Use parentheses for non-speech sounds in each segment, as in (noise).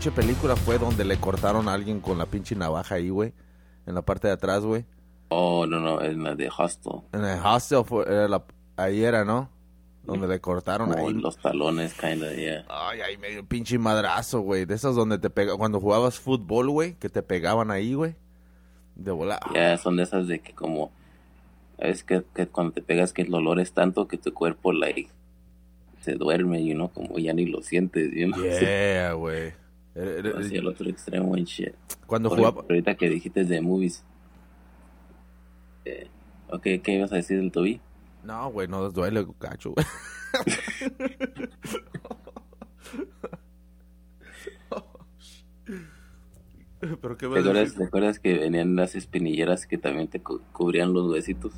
pinche película fue donde le cortaron a alguien con la pinche navaja ahí, güey. En la parte de atrás, güey. Oh, no, no, es la de Hostel. En el hostel fue, era la, ahí era, ¿no? Donde le cortaron ahí. los talones, kinda, yeah. Ay, ahí medio pinche madrazo, güey. De esas donde te pega, cuando jugabas fútbol, güey, que te pegaban ahí, güey. De volar. Ya son de esas de que como... Es que, que cuando te pegas que el dolor es tanto que tu cuerpo, like, se duerme, you know, como ya ni lo sientes, you know. (laughs) Yeah, güey. Hacia el otro extremo en shit. Cuando jugaba... ahorita que dijiste de movies. Eh, ok, ¿qué ibas a decir del tobillo? No, güey, no duele, cacho, güey. (laughs) Pero qué ¿Te acuerdas, te acuerdas que venían las espinilleras que también te cu- cubrían los huesitos?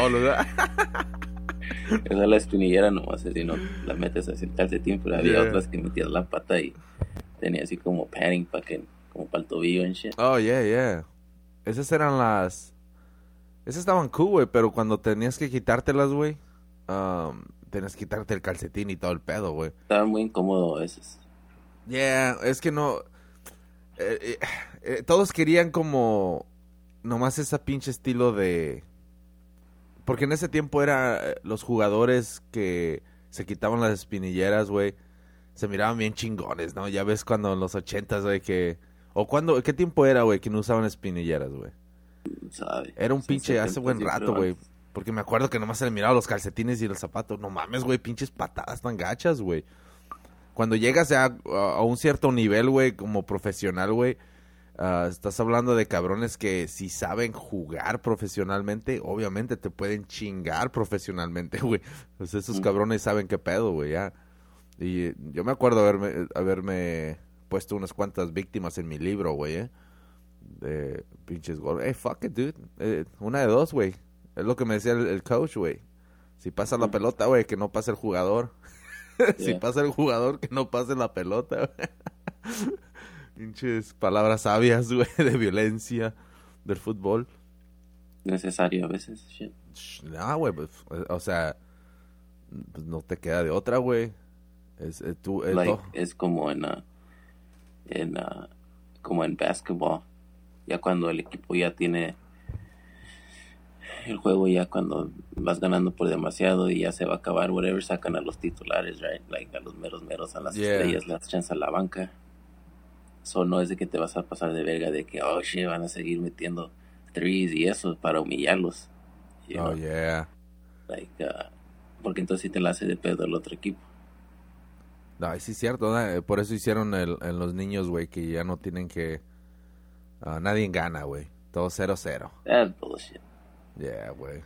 Oh, lo (laughs) Esa es la espinillera nomás, así no la metes así el calcetín, pero había Yeah. otras que metías la pata y tenía así como padding para que, como para el tobillo en shit. Oh, yeah, yeah. Esas eran las... Esas estaban cool, güey, pero cuando tenías que quitártelas, güey, um, tenías que quitarte el calcetín y todo el pedo, güey. Estaba muy incómodo a veces. Yeah, es que no... eh, eh, eh, todos querían como... Nomás ese pinche estilo de... Porque en ese tiempo era eh, los jugadores que se quitaban las espinilleras, güey. Se miraban bien chingones, ¿no? Ya ves cuando en los ochentas, güey, que... O cuando... ¿Qué tiempo era, güey, que no usaban espinilleras, güey? ¿sabe? Era un Sí, pinche hace 70, buen rato, güey. Porque me acuerdo que nomás se le miraba los calcetines y los zapatos. No mames, güey, pinches patadas tan gachas, güey. Cuando llegas a, a- a un cierto nivel, güey, como profesional, güey, ah, estás hablando de cabrones que si saben jugar profesionalmente, obviamente te pueden chingar profesionalmente, (laughs) güey. Pues esos cabrones saben qué pedo, güey, ya. Y eh, yo me acuerdo haberme, haberme puesto unas cuantas víctimas en mi libro, güey, eh de pinches gol. Hey, fuck it, dude. Eh, una de dos, güey. Es lo que me decía el, el coach, güey. Si pasa la pelota, güey, que no pase el jugador. (laughs) si Yeah. pasa el jugador, que no pase la pelota, güey. (laughs) Pinches palabras sabias, (laughs) güey, de violencia del fútbol. Necesario a veces, shit. Sh, No, güey, pues, o sea, pues no te queda de otra, güey. Es, eh, tú, eh, Like, es como en, ah, en ah, como en basketball. Ya cuando el equipo ya tiene el juego, ya cuando vas ganando por demasiado y ya se va a acabar, whatever, sacan a los titulares, right? Like a los meros meros, a las Yeah. estrellas, las echan a la banca. So no es de que te vas a pasar de verga de que, oh shit, van a seguir metiendo threes y eso para humillarlos. You Oh, yeah. Like, ah, porque entonces sí te la hace de pedo el otro equipo. No, sí es cierto, ¿no? Eh, por eso hicieron el, en los niños, güey, que ya no tienen que... ah, nadie gana, güey. Todo 0-0. That's bullshit. Yeah, güey.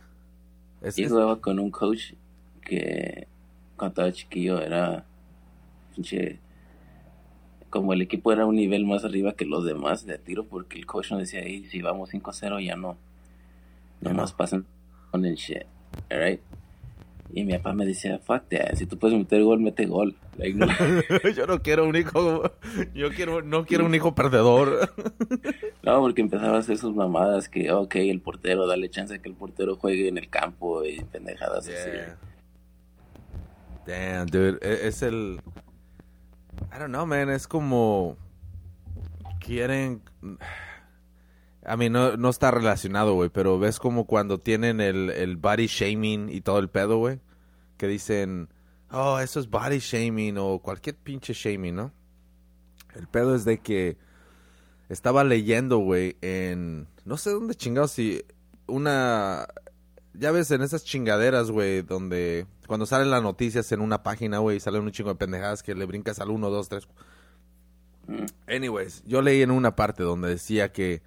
Es, Yo jugaba con un coach que cuando estaba chiquillo era pinche como el equipo era un nivel más arriba que los demás de tiro porque el coach nos decía "Ey, si vamos 5-0 ya no no. pasan con el shit alright y mi papá me decía fuck that si tú puedes meter gol mete gol Like, no, (laughs) yo no quiero un hijo... Yo quiero, no quiero un hijo perdedor. (laughs) no, porque empezaba a hacer sus mamadas que ok el portero dale chance a que el portero juegue en el campo y pendejadas así Yeah. Damn, dude. E- Es el... I don't know, man. Es como... Quieren... (sighs) A mí no, no está relacionado, güey, pero ves como cuando tienen el, el body shaming y todo el pedo, güey. Que dicen, oh, eso es body shaming o cualquier pinche shaming, ¿no? El pedo es de que estaba leyendo, güey, en... No sé dónde chingados, si una... Ya ves, en esas chingaderas, güey, donde cuando salen las noticias en una página, güey, salen un chingo de pendejadas que le brincas al 1, 2, 3. Mm. Anyways, yo leí en una parte donde decía que,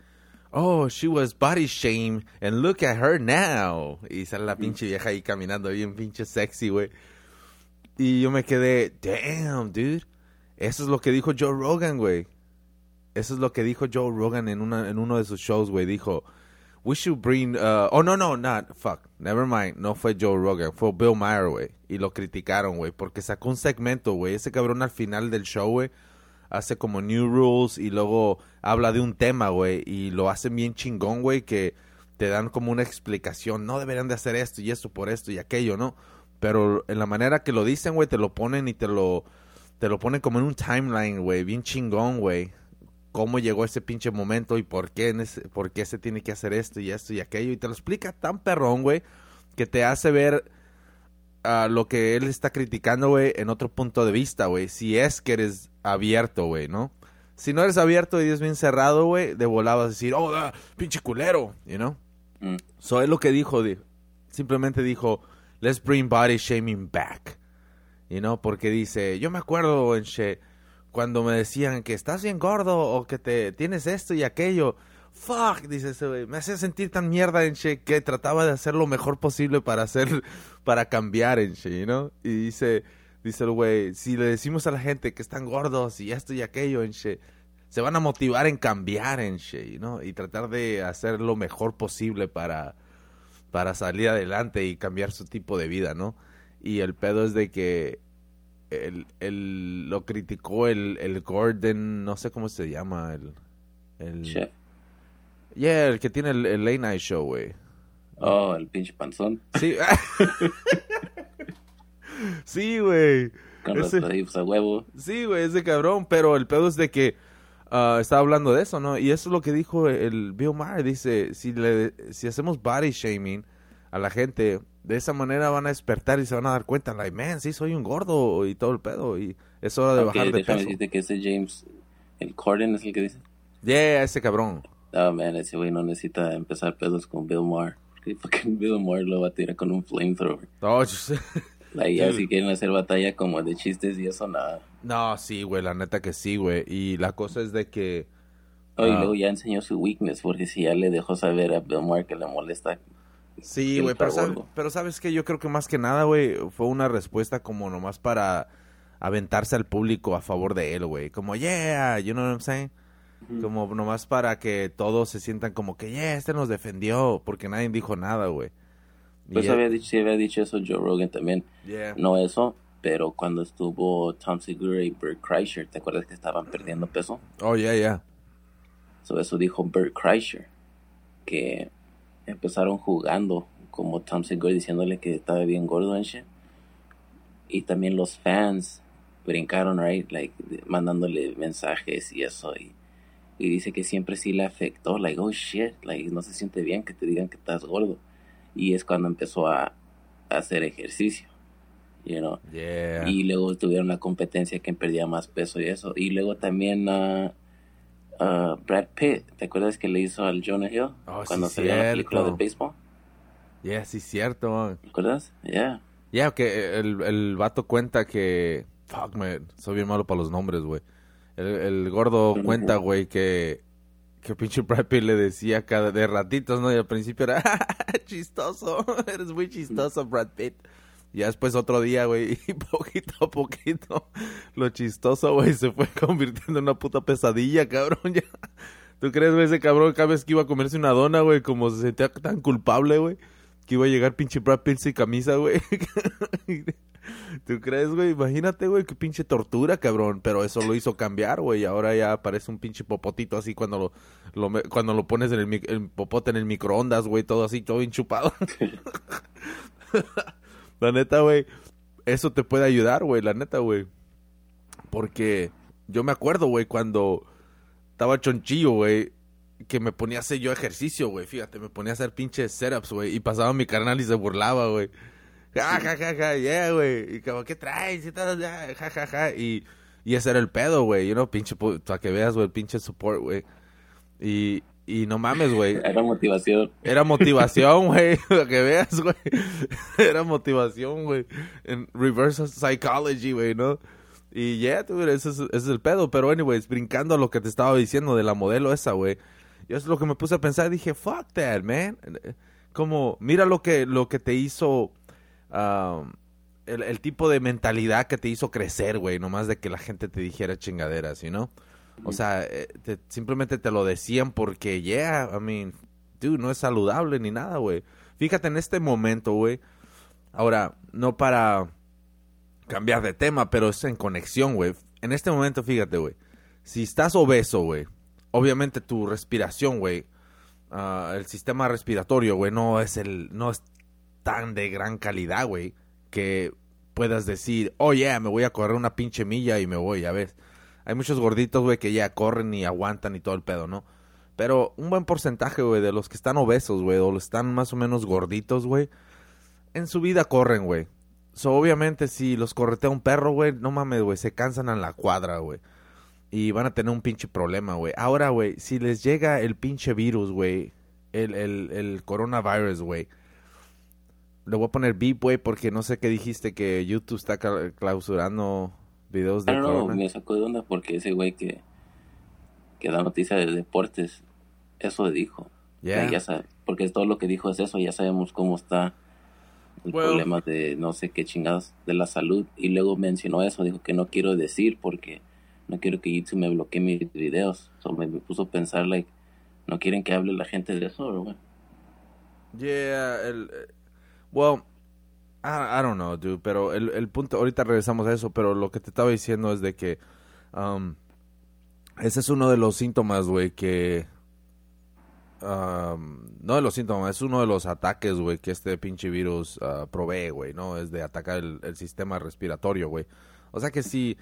oh, she was body shamed and look at her now. Y sale la pinche vieja ahí caminando bien pinche sexy, güey. Y yo me quedé, damn, dude. Eso es lo que dijo Joe Rogan, güey. Eso es lo que dijo Joe Rogan en, una, en uno de sus shows, güey. Dijo, we should bring... uh, oh, no, no, not... Fuck. Never mind. No fue Joe Rogan. Fue Bill Maher, güey. Y lo criticaron, güey. Porque sacó un segmento, güey. Ese cabrón al final del show, güey. Hace como New Rules y luego habla de un tema, güey. Y lo hacen bien chingón, güey. Que te dan como una explicación, no deberían de hacer esto y esto por esto y aquello, ¿no? Pero en la manera que lo dicen, güey, te lo ponen y te lo, te lo ponen como en un timeline, güey, bien chingón, güey. Cómo llegó ese pinche momento y por qué, en ese, por qué se tiene que hacer esto y esto y aquello. Y te lo explica tan perrón, güey, que te hace ver a lo que él está criticando, güey, en otro punto de vista, güey. Si es que eres abierto, güey, ¿no? Si no eres abierto y eres bien cerrado, güey, de volado a decir, oh, da, pinche culero, you know? Mm. So, es lo que dijo, di- simplemente dijo, let's bring body shaming back. You know, porque dice, yo me acuerdo en She, cuando me decían que estás bien gordo o que te tienes esto y aquello. Fuck, dice ese güey, me hacía sentir tan mierda en She que trataba de hacer lo mejor posible para hacer, (laughs) para cambiar en you know? Y dice, dice el güey, si le decimos a la gente que están gordos y esto y aquello en She, se van a motivar en cambiar en She, ¿no? Y tratar de hacer lo mejor posible para, para salir adelante y cambiar su tipo de vida, ¿no? Y el pedo es de que el, el- lo criticó el, el Gordon, no sé cómo se llama, el... el Chef. Yeah, el que tiene el, el late night show, güey. Oh, el pinche panzón. Sí. (laughs) sí, güey. Con los Ese- a huevo. Sí, güey, ese cabrón, pero el pedo es de que ah, estaba hablando de eso, ¿no? Y eso es lo que dijo el Bill Maher, dice, si le si hacemos body shaming a la gente, de esa manera van a despertar y se van a dar cuenta, like, man, sí soy un gordo y todo el pedo y es hora de bajar de peso. decirte que ese James, el Corden es el que dice. Yeah, ese cabrón. Oh, man, ese güey no necesita empezar pedos con Bill Maher. Porque fucking (laughs) Bill Maher lo va a tirar con un flamethrower. No, yo sé. (laughs) Like, ya (laughs) si quieren hacer batalla como de chistes y eso, nada. no, sí, güey, la neta que sí, güey. Y la cosa es de que Oh, y luego ya enseñó su weakness, porque si ya le dejó saber a Bill Maher que le molesta. Sí, güey, pero, sabe- pero sabes que yo creo que más que nada, güey, fue una respuesta como nomás para aventarse al público a favor de él, güey. Como, yeah, you know what I'm saying? Como nomás para que todos se sientan como que, yeah, este nos defendió, porque nadie dijo nada, güey. Pues había dicho, sí había dicho eso Joe Rogan también. yeah. No eso, pero cuando estuvo Tom Segura y Bert Kreischer, ¿te acuerdas que estaban perdiendo peso? Oh, yeah, yeah. So, eso dijo Bert Kreischer, que empezaron jugando como Tom Segura diciéndole que estaba bien gordo en shit. Y también los fans brincaron, right? Like, mandándole mensajes y eso. Y, y dice que siempre sí le afectó, like, oh shit, like, no se siente bien que te digan que estás gordo. Y es cuando empezó a, a hacer ejercicio, you know. Yeah. Y luego tuvieron la competencia que perdía más peso y eso. Y luego también ah, ah, Brad Pitt, ¿te acuerdas que le hizo al Jonah Hill? Oh, sí, cuando salió en la película de cierto. béisbol? Yeah, sí, cierto. ¿Te acuerdas? Yeah. Ya, que el, el vato cuenta que... Fuck, man, soy bien malo para los nombres, güey. El, el gordo cuenta, güey, que... Que pinche Brad Pitt le decía cada de ratitos, ¿no? Y al principio era... (laughs) chistoso, (laughs) eres muy chistoso, Brad Pitt. Ya después otro día, güey, (laughs) y poquito a poquito, lo chistoso, güey, se fue (laughs) convirtiendo en una puta pesadilla, cabrón, (laughs) ya. ¿Tú crees, güey, ese cabrón cada vez que iba a comerse una dona, güey, como se sentía tan culpable, güey? Que iba a llegar pinche Brad Pitt sin camisa, güey. ¿Tú crees, güey? Imagínate, güey, qué pinche tortura, cabrón. Pero eso lo hizo cambiar, güey. y Ahora ya parece un pinche popotito así cuando lo, lo cuando lo pones en el, el popote en el microondas, güey. Todo así, todo bien chupado. La neta, güey. Eso te puede ayudar, güey. La neta, güey. Porque yo me acuerdo, güey, cuando estaba chonchillo, güey. Que me ponía a hacer yo ejercicio, güey. Fíjate, me ponía a hacer pinches setups, güey. Y pasaba mi carnal y se burlaba, güey. Ja, ja, ja, ja, yeah, güey. Y como, ¿qué traes? Y ya, ja, ja, ja. Y, y ese era el pedo, güey. You know, pinche, para que veas, güey, el pinche support, güey. Y, y no mames, güey. Era motivación. Era motivación, (laughs) güey. Para que veas, güey. (laughs) Era motivación, güey. En reverse psychology, güey, ¿no? Y yeah, dude, ese es, ese es el pedo. Pero, anyways, brincando a lo que te estaba diciendo de la modelo esa, güey. Yo es lo que me puse a pensar. Dije, fuck that, man. Como, mira lo que, lo que te hizo... um, el, el tipo de mentalidad que te hizo crecer, güey. Nomás de que la gente te dijera chingaderas, you know? O sea, eh, te- simplemente te lo decían porque, yeah, I mean, dude, no es saludable ni nada, güey. Fíjate en este momento, güey. Ahora, no para cambiar de tema, pero es en conexión, güey. En este momento, fíjate, güey. Si estás obeso, güey, obviamente tu respiración, güey, ah, el sistema respiratorio, güey, no es el, no es tan de gran calidad, güey, que puedas decir, oh yeah, me voy a correr una pinche milla y me voy, ya ves. Hay muchos gorditos, güey, que ya corren y aguantan y todo el pedo, ¿no? Pero un buen porcentaje, güey, de los que están obesos, güey, o están más o menos gorditos, güey, en su vida corren, güey. So, obviamente, si los corretea un perro, güey, no mames, güey, se cansan en la cuadra, güey. Y van a tener un pinche problema, güey. Ahora, güey, si les llega el pinche virus, güey, el, el, el coronavirus, güey. Le voy a poner beep, güey, porque no sé qué dijiste que YouTube está clausurando videos de no, corona. me sacó de onda porque ese güey que, que da noticias de deportes, eso dijo. Ya sabe, porque todo lo que dijo es eso, ya sabemos cómo está el problema de no sé qué chingados de la salud y luego mencionó eso, dijo que no quiero decir porque no quiero que YouTube me bloquee mis videos. So me, puso a pensar, like, no quieren que hable la gente de eso, güey. Yeah, el, eh, well, I, I, don't know, dude, pero el, el punto, ahorita regresamos a eso, pero lo que te estaba diciendo es de que um, ese es uno de los síntomas, güey, que no de los síntomas, es uno de los ataques, güey, que este pinche virus uh, provee, güey, ¿no? Es de atacar el, sistema respiratorio, güey. O sea que si,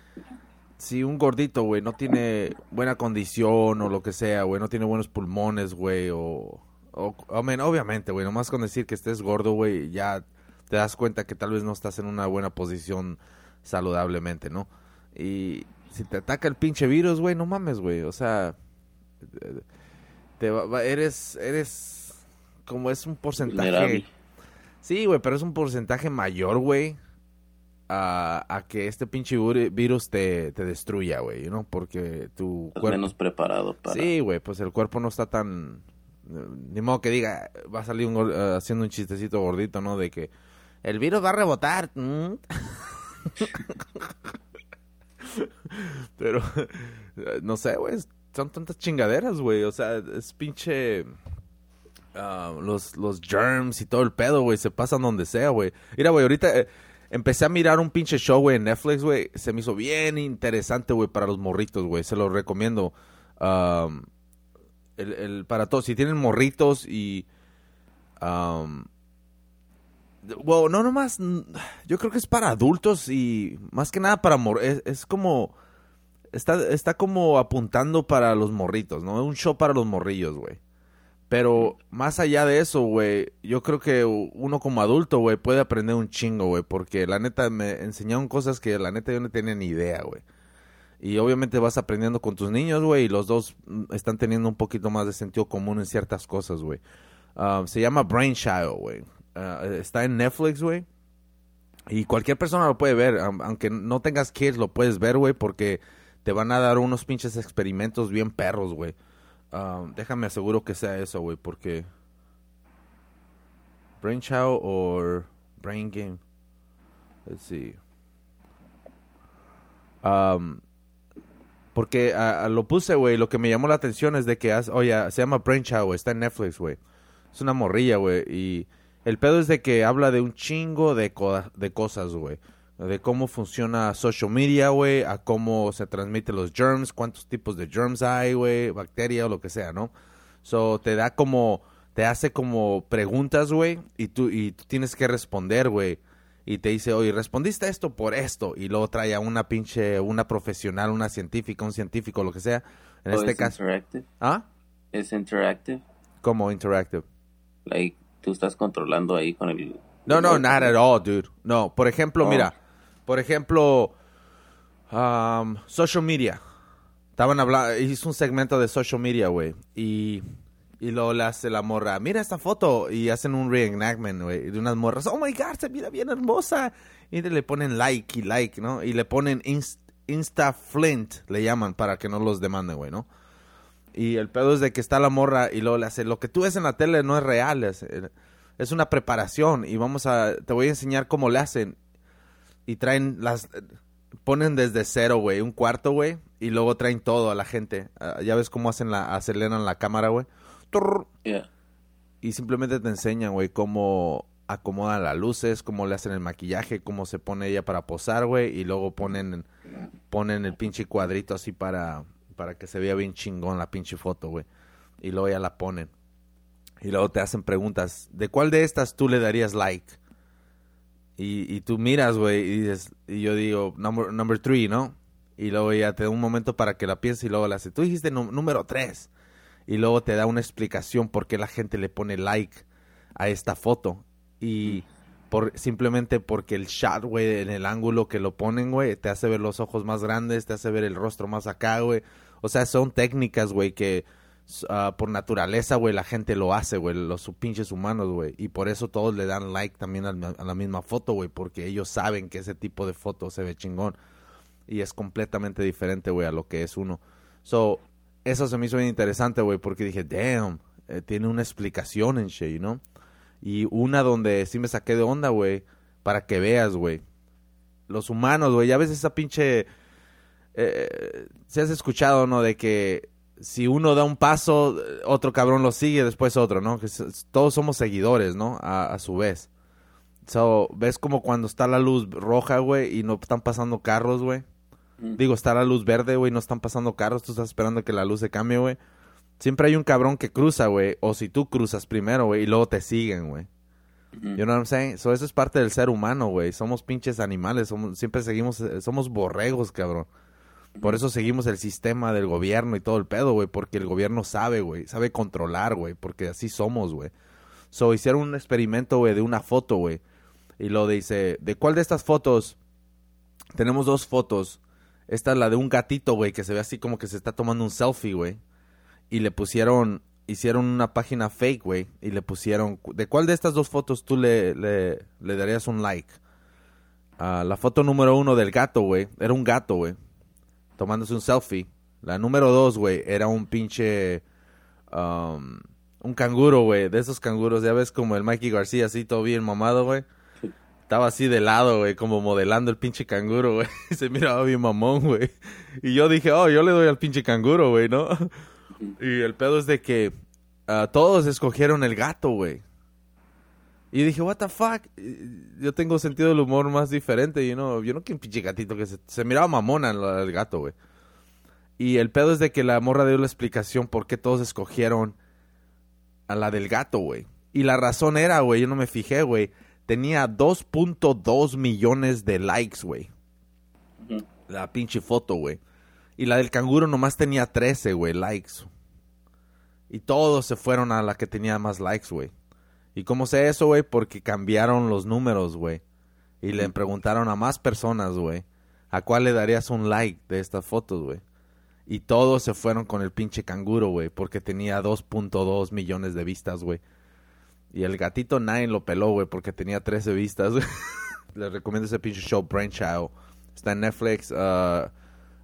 si un gordito, güey, no tiene buena condición o lo que sea, güey, no tiene buenos pulmones, güey, o... o obviamente, güey, nomás con decir que estés gordo, güey, ya te das cuenta que tal vez no estás en una buena posición saludablemente, ¿no? Y si te ataca el pinche virus, güey, no mames, güey, o sea te eres, eres, como es un porcentaje. Sí, güey, pero es un porcentaje mayor, güey, a, a, que este pinche virus te, te destruya, güey, ¿no? Porque tu cuerpo... menos preparado para... Sí, güey, pues el cuerpo no está tan... Ni modo que diga, va a salir un, eh, haciendo un chistecito gordito, ¿no? De que el virus va a rebotar. Pero, no sé, güey, son tantas chingaderas, güey. O sea, es pinche... Ah, los, los germs y todo el pedo, güey, se pasan donde sea, güey. Mira, güey, ahorita eh, empecé a mirar un pinche show, güey, en Netflix, güey. Se me hizo bien interesante, güey, para los morritos, güey. Se los recomiendo. el, el, para todos, si tienen morritos y... Um, bueno, no nomás, yo creo que es para adultos y más que nada para mor es, como está, está como apuntando para los morritos, ¿no? Es un show para los morrillos, güey. Pero más allá de eso, güey, yo creo que uno como adulto, güey, puede aprender un chingo, güey, porque la neta me enseñaron cosas que la neta yo no tenía ni idea, güey. Y obviamente vas aprendiendo con tus niños, güey, y los dos mm, están teniendo un poquito más de sentido común en ciertas cosas, güey. Ah, se llama Brain Child, güey. Ah, está en Netflix, güey. Y cualquier persona lo puede ver, aunque no tengas kids, lo puedes ver, güey, porque te van a dar unos pinches experimentos bien perros, güey. Um, déjame aseguro que sea eso, güey, porque... Brain Chow o Brain Game. Let's see. Um, porque lo puse, güey. Lo que me llamó la atención es de que, oye, se llama Brain Chow, Está en Netflix, güey. Es una morrilla, güey. Y el pedo es de que habla de un chingo de, de cosas, güey de cómo funciona social media, güey, a cómo se transmiten los germs, cuántos tipos de germs hay, güey, bacteria o lo que sea, ¿no? So, te da como, te hace como preguntas, güey, y tú, y tú tienes que responder, güey. Y te dice, oye, respondiste esto por esto. Y luego trae a una pinche, una profesional, una científica, un científico, lo que sea. En este caso. Interactive? ¿Ah? ¿Es interactive? ¿Cómo interactive? Like, tú estás controlando ahí con el... No, no, not at all, dude. No, por ejemplo, oh. mira, por ejemplo, um, social media. Estaban hablando, hizo un segmento de social media, güey. Y, y luego le hace la morra, mira esta foto. Y hacen un reenactment, güey, de unas morras. Oh my God, se mira bien hermosa. Y le ponen like y like, ¿no? Y le ponen Insta Flint, le llaman, para que no los demanden, güey, ¿no? Y el pedo es de que está la morra y luego le hace, lo que tú ves en la tele no es real, es, es una preparación. Y vamos a, te voy a enseñar cómo le hacen y traen las ponen desde cero, güey, un cuarto, güey, y luego traen todo a la gente. Ah, ya ves cómo hacen la aceleran la cámara, güey. Y simplemente te enseñan, güey, cómo acomodan las luces, cómo le hacen el maquillaje, cómo se pone ella para posar, güey, y luego ponen ponen el pinche cuadrito así para para que se vea bien chingón la pinche foto, güey. Y luego ya la ponen. Y luego te hacen preguntas, ¿de cuál de estas tú le darías like? Y, tú miras, güey, y dices, y yo digo, number, number three, ¿no? Y luego ya te da un momento para que la pienses y luego le hace, tú dijiste número tres. Y luego te da una explicación por qué la gente le pone like a esta foto. Y por simplemente porque el shot, güey, en el ángulo que lo ponen, güey, te hace ver los ojos más grandes, te hace ver el rostro más acá, güey. O sea, son técnicas, güey, que Ah, por naturaleza, güey, la gente lo hace, güey, los pinches humanos, güey. Y por eso todos le dan like también a, la misma foto, güey, porque ellos saben que ese tipo de foto se ve chingón. Y es completamente diferente, güey, a lo que es uno. So, eso se me hizo bien interesante, güey, porque dije, damn, eh, tiene una explicación en Shea, ¿no? Y una donde sí me saqué de onda, güey, para que veas, güey. Los humanos, güey, ya ves esa pinche... Eh, se has escuchado, ¿no? De que si uno da un paso, otro cabrón lo sigue, después otro, ¿no? todos somos seguidores, ¿no? A, su vez. So, ¿ves como cuando está la luz roja, güey, y no están pasando carros, güey? Mm. Digo, está la luz verde, güey, no están pasando carros, tú estás esperando que la luz se cambie, güey. Siempre hay un cabrón que cruza, güey, o si tú cruzas primero, güey, y luego te siguen, güey. You know what I'm saying? So, eso es parte del ser humano, güey. Somos pinches animales, somos, siempre seguimos, eh, somos borregos, cabrón. Por eso seguimos el sistema del gobierno y todo el pedo, güey, porque el gobierno sabe, güey, sabe controlar, güey, porque así somos, güey. So, hicieron un experimento, güey, de una foto, güey. Y lo dice, ¿de cuál de estas fotos? Tenemos dos fotos. Esta es la de un gatito, güey, que se ve así como que se está tomando un selfie, güey. Y le pusieron, hicieron una página fake, güey, y le pusieron, ¿de cuál de estas dos fotos tú le, darías un like? Ah, la foto número uno del gato, güey, era un gato, güey tomándose un selfie. La número dos, güey, era un pinche... Um, un canguro, güey, de esos canguros, ya ves como el Mikey García, así todo bien mamado, güey. Estaba así de lado, güey, como modelando el pinche canguro, güey. (laughs) Se miraba bien mamón, güey. Y yo dije, oh, yo le doy al pinche canguro, güey, ¿no? Y el pedo es de que uh, todos escogieron el gato, güey. Y dije, what the fuck? Yo tengo sentido del humor más diferente, you know? Yo no quiero un pinche gatito que se, miraba mamona el, gato, güey. Y el pedo es de que la morra dio la explicación por qué todos escogieron a la del gato, güey. Y la razón era, güey, yo no me fijé, güey. Tenía 2.2 millones de likes, güey. La pinche foto, güey. Y la del canguro nomás tenía 13, güey, likes. Y todos se fueron a la que tenía más likes, güey. ¿Y cómo sé eso, güey? Porque cambiaron los números, güey. Y le preguntaron a más personas, güey, ¿a cuál le darías un like de estas fotos, güey? Y todos se fueron con el pinche canguro, güey, porque tenía 2.2 millones de vistas, güey. Y el gatito nadie lo peló, güey, porque tenía 13 vistas. (laughs) Les recomiendo ese pinche show, Brainchild. Está en Netflix. Uh,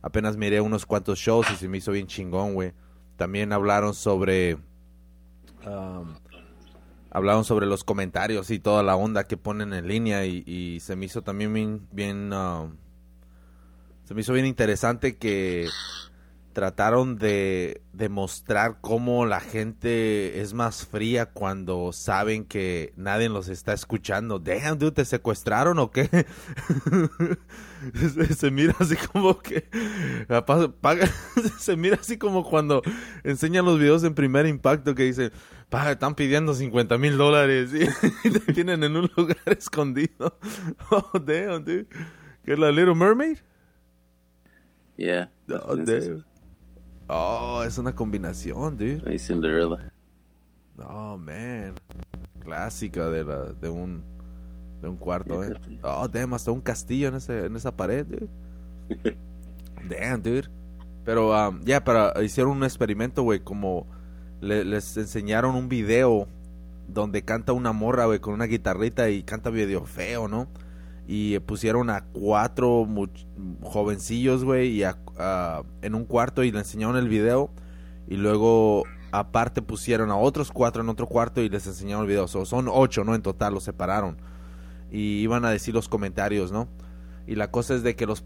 apenas miré unos cuantos shows y se me hizo bien chingón, güey. También hablaron sobre... Um, hablaron sobre los comentarios y toda la onda que ponen en línea y, se me hizo también bien, bien uh, se me hizo bien interesante que trataron de demostrar cómo la gente es más fría cuando saben que nadie los está escuchando. Damn, dude, ¿te secuestraron o qué? (laughs) se, mira así como que... (laughs) se mira así como cuando enseñan los videos en primer impacto que dicen, están pidiendo 50 mil dólares (laughs) y, te tienen en un lugar escondido. Oh, damn, dude. ¿Qué es la Little Mermaid? Yeah. Oh, damn. Oh, es una combinación, dude. Hay Cinderella. Oh, man. Clásica de, la, de un de un cuarto, eh. Oh, damn, hasta un castillo en, ese, en esa pared, dude. (laughs) damn, dude. Pero, um, ya, para hicieron un experimento, güey, como les enseñaron un video donde canta una morra, güey, con una guitarrita y canta video feo, ¿no? Y pusieron a cuatro jovencillos, güey, y en un cuarto y le enseñaron el video. Y luego, aparte, pusieron a otros cuatro en otro cuarto y les enseñaron el video. son ocho, ¿no? En total, los separaron. Y iban a decir los comentarios, ¿no? Y la cosa es de que los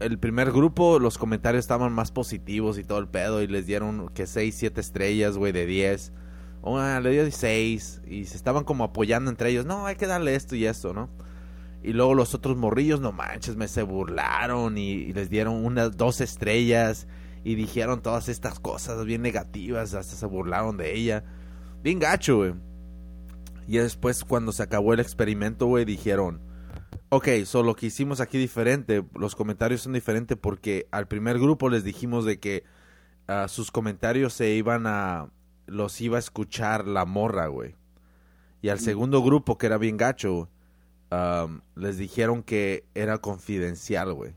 el primer grupo, los comentarios estaban más positivos y todo el pedo. Y les dieron que 6, 7 estrellas, güey, de 10. O le dio 6. Y se estaban como apoyando entre ellos. No, hay que darle esto y esto, ¿no? Y luego los otros morrillos, no manches, me se burlaron y, les dieron unas dos estrellas. Y dijeron todas estas cosas bien negativas. Hasta se burlaron de ella. Bien gacho, güey. Y después cuando se acabó el experimento, güey, dijeron, ok, solo lo que hicimos aquí diferente, los comentarios son diferentes porque al primer grupo les dijimos de que ah, sus comentarios se iban a, los iba a escuchar la morra, güey. Y al segundo grupo, que era bien gacho, um, les dijeron que era confidencial, güey.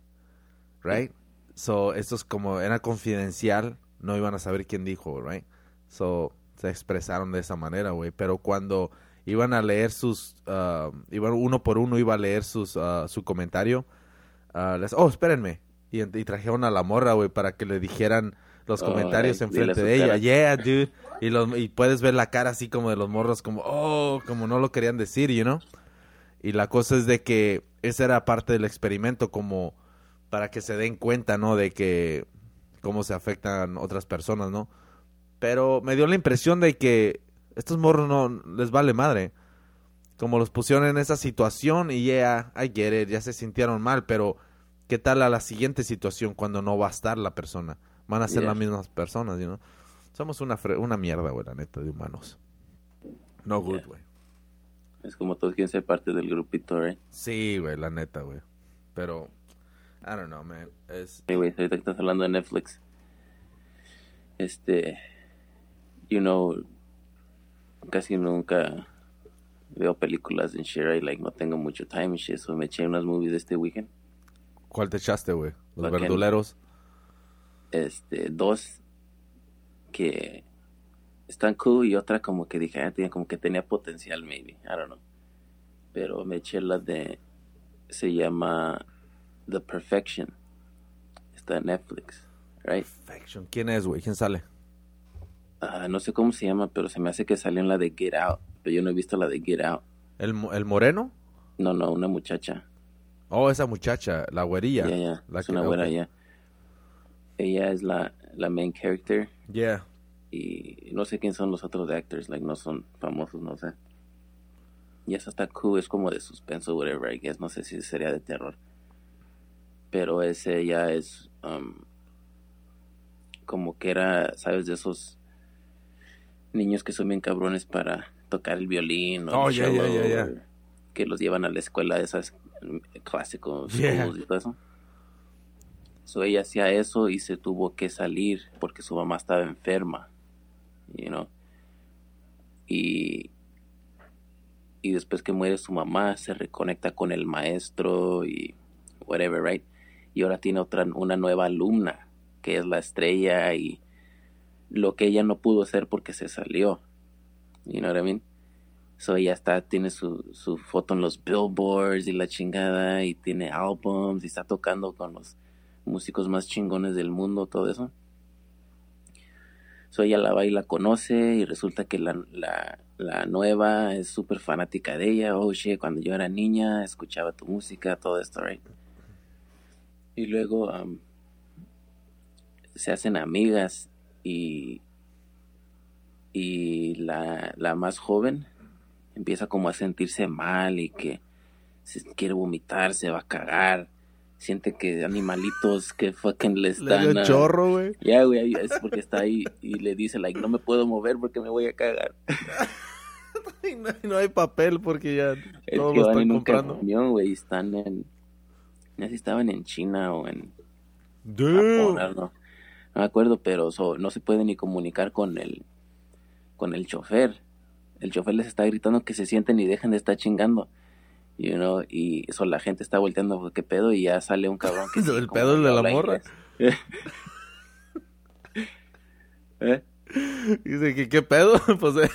Right? So, esto es como era confidencial, no iban a saber quién dijo, right? So, se expresaron de esa manera, güey. Pero cuando iban a leer sus, uh, iban uno por uno iba a leer sus, uh, su comentario, uh, les, oh, espérenme. Y, y trajeron a la morra, güey, para que le dijeran los Oh, comentarios like, enfrente de ella. Yeah, dude. Y, los, y puedes ver la cara así como de los morros, como, oh, como no lo querían decir, you know. Y la cosa es de que esa era parte del experimento, como para que se den cuenta, ¿no? De que cómo se afectan otras personas, ¿no? Pero me dio la impresión de que estos morros no les vale madre. Como los pusieron en esa situación y ya, I get it, ya se sintieron mal, pero ¿qué tal a la siguiente situación cuando no va a estar la persona? Van a ser Yeah. las mismas personas, you know? Somos una, fre- una mierda, güey, la neta, de humanos. No good, Yeah. Güey. Es como todos quieren ser parte del grupito, right? Sí, güey, la neta, güey. Pero, I don't know, man. Es, Anyways, ahorita que estás hablando de Netflix. Este. You know. Casi nunca veo películas en shit, right? Like, no tengo mucho time y shit. So me eché unas movies este weekend. ¿Cuál te echaste, güey? Los verduleros. Este, dos que están cool y otra como que dije, tenía- como que tenía potencial, maybe. I don't know. Pero me eché la de. Se llama The Perfection. Está en Netflix, right? Perfection. ¿Quién es, güey? ¿Quién sale? Ah, no sé cómo se llama, pero se me hace que salió en la de Get Out. Pero yo no he visto la de Get Out. ¿El, el moreno? No, no, una muchacha. Oh, esa muchacha, la güerilla. Ya, ya. La Es que- una buena, ok. ya. Ella es la, la main character. Yeah. Y no sé quién son los otros actors. Like, no son famosos, no sé. Y esa está cool. Es como de suspenso, whatever, I guess. No sé si sería de terror. Pero ese ya es... um, como que era, ¿sabes? De esos niños que son bien cabrones para tocar el violín o Oh, el cello, o que los llevan a la escuela de esas mm, clásicos Yeah. y todo eso. So ella hacía eso y se tuvo que salir porque su mamá estaba enferma, you know. Y y después que muere su mamá se reconecta con el maestro y whatever, right? Y ahora tiene otra una nueva alumna que es la estrella y lo que ella no pudo hacer porque se salió. You know what I mean? So ella está, tiene su, su foto en los billboards y la chingada y tiene albums y está tocando con los músicos más chingones del mundo, todo eso. So ella la va y la conoce y resulta que la, la, la nueva es súper fanática de ella. Oh shit, cuando yo era niña escuchaba tu música, todo esto, right? Y luego um, se hacen amigas y, y la, la más joven empieza como a sentirse mal y que se quiere vomitar, se va a cagar. Siente que animalitos que fucking le Le están... ah, chorro, güey. ya, güey, es porque está ahí y le dice, like, no me puedo mover porque me voy a cagar. (laughs) Y no, no hay papel porque ya Es todos que lo van están en un comprando. güey, están en... No sé si estaban en China o en. Japón, no me acuerdo, pero so, no se puede ni comunicar con el, con el chofer. El chofer les está gritando que se sienten y dejen de estar chingando. You know, y eso la gente está volteando, ¿qué pedo? Y ya sale un cabrón que... (laughs) El pedo de la morra. (laughs) ¿Eh? Dice que qué pedo, (laughs) pues eh,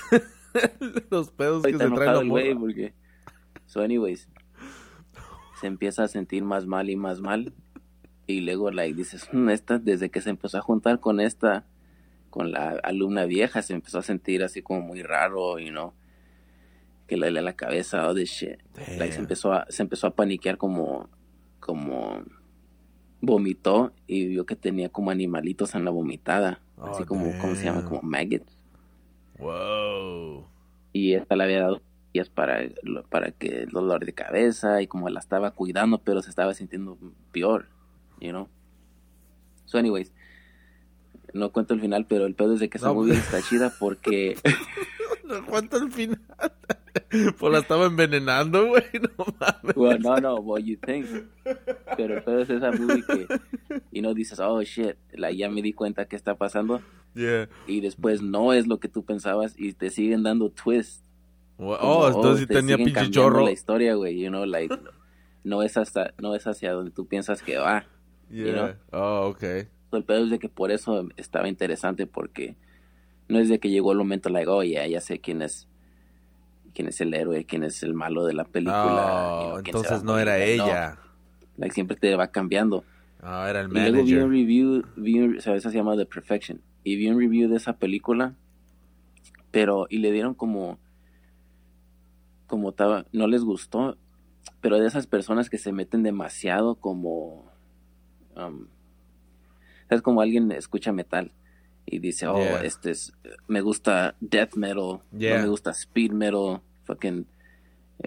los pedos que se trae enojado la morra. porque... So, anyways, se empieza a sentir más mal y más mal. Y luego, like, dices, "Hmm, esta, desde que se empezó a juntar con esta, con la alumna vieja, se empezó a sentir así como muy raro, you know, que le da la cabeza, all this shit. Like, se empezó a, se empezó a paniquear como, como, vomitó y vio que tenía como animalitos en la vomitada, así Oh, como, ¿cómo se llama? Como maggots. Wow. y esta le había dado días para, para que el dolor de cabeza y como la estaba cuidando pero se estaba sintiendo peor, you know. So anyways, no cuento el final, pero el pedo es de que esa No, movie pues. está chida porque (laughs) No cuenta el final. (laughs) Pues la estaba envenenando, güey. No mames. Well, no, no, what you think. Pero pero es esa movie que, y no dices, oh shit, la, ya me di cuenta que está pasando. Yeah. Y después no es lo que tú pensabas y te siguen dando twists. Oh, Como, entonces te tenía pinche chorro. la historia, güey, you know, like, no es hasta, no es hacia donde tú piensas que va. Yeah. know? Oh, okay. El pedo es de que por eso estaba interesante porque no es de que llegó el momento like, oh yeah, ya sé quién es quién es el héroe, quién es el malo de la película. Oh, you know, va entonces no era no. ella. Like, siempre te va cambiando. Ah, era el Y luego vi un review, vi un, o sea, esa se llama The Perfection. Y vi un review de esa película, pero, y le dieron como, como estaba, no les gustó, pero de esas personas que se meten demasiado como, um, es como alguien escucha metal y dice, oh, Yeah. este es, me gusta death metal, Yeah. no me gusta speed metal, fucking,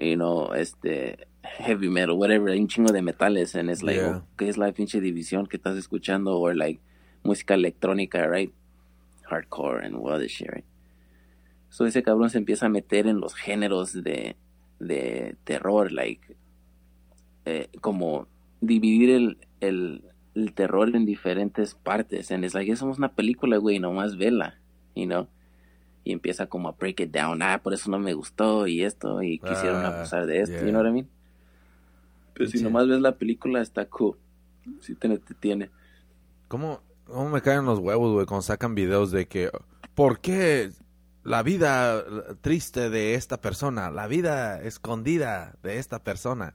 you know, este, heavy metal, whatever, hay un chingo de metales en es like, Yeah. oh, ¿qué es la pinche división que estás escuchando? O like, música electrónica, right? Hardcore and all this shit, right? So ese cabrón se empieza a meter en los géneros de, de terror, like, eh, como dividir el, el, el terror en diferentes partes. And it's like, somos una película, güey, nomás vela, you know? Y empieza como a break it down. Ah, por eso no me gustó y esto, y quisieron Ah, abusar de esto, yeah. you know what I mean? Pero si nomás ves la película, está cool. Sí te, te tiene. ¿Cómo, ¿Cómo me caen los huevos, güey, cuando sacan videos de que... ¿Por qué la vida triste de esta persona? La vida escondida de esta persona.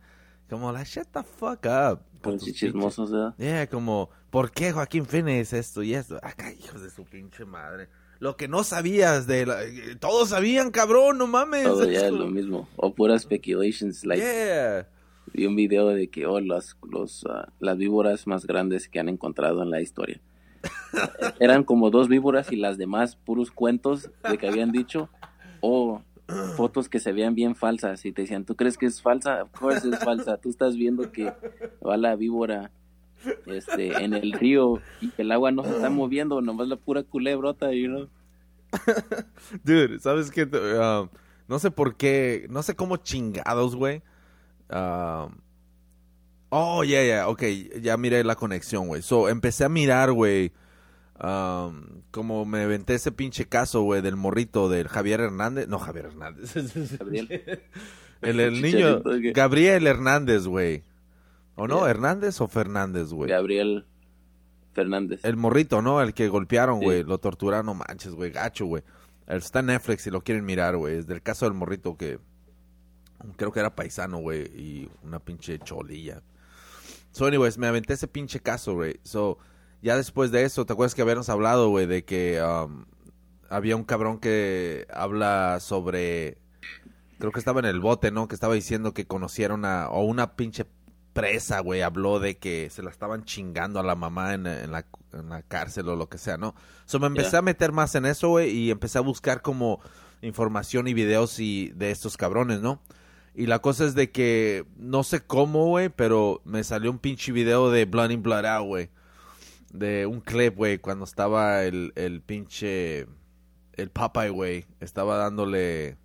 Como la shut the fuck up. con chismosos, ¿verdad? Yeah, como, ¿por qué Joaquín Phoenix esto y esto? Acá, hijos de su pinche madre. Lo que no sabías de la... Todos sabían, cabrón, no mames. Todo ya Es lo mismo. O puras speculations, like... Yeah. vi un video de que oh, las, los, ah, las víboras más grandes que han encontrado en la historia. (laughs) Eran como dos víboras y las demás puros cuentos de que habían dicho o fotos que se veían bien falsas y te decían, ¿tú crees que es falsa? Of course es falsa. Tú estás viendo que va la víbora este, en el río y que el agua no se está moviendo, nomás la pura culebrota, you know? (laughs) Dude, ¿sabes qué? Um, no sé por qué, no sé cómo chingados, güey. Um, oh, ya, ya, ok, ya miré la conexión, güey. So, empecé a mirar, güey, um, como me aventé ese pinche caso, güey, del morrito del Javier Hernández. No, Javier Hernández. (laughs) Gabriel. el, el niño. Gabriel Hernández, güey. ¿O no? Yeah. ¿Hernández o Fernández, güey? Gabriel Fernández. El morrito, ¿no? El que golpearon, Sí. güey. Lo torturaron, no manches, güey. Gacho, güey. Está en Netflix si lo quieren mirar, güey. Es del caso del morrito que creo que era paisano, güey. Y una pinche cholilla. So, anyways, me aventé ese pinche caso, güey. So, ya después de eso, ¿te acuerdas que habíamos hablado, güey? De que um, había un cabrón que habla sobre... Creo que estaba en el bote, ¿no? Que estaba diciendo que conocieron a... O una pinche presa, güey, habló de que se la estaban chingando a la mamá en, en la, en la cárcel o lo que sea, ¿no? So me empecé a meter más en eso, güey, y empecé a buscar como información y videos y de estos cabrones, ¿no? Y la cosa es de que no sé cómo, güey, pero me salió un pinche video de Blood in Blood Out, güey. De un clip, güey, cuando estaba el, el pinche... El Popeye, güey. Estaba dándole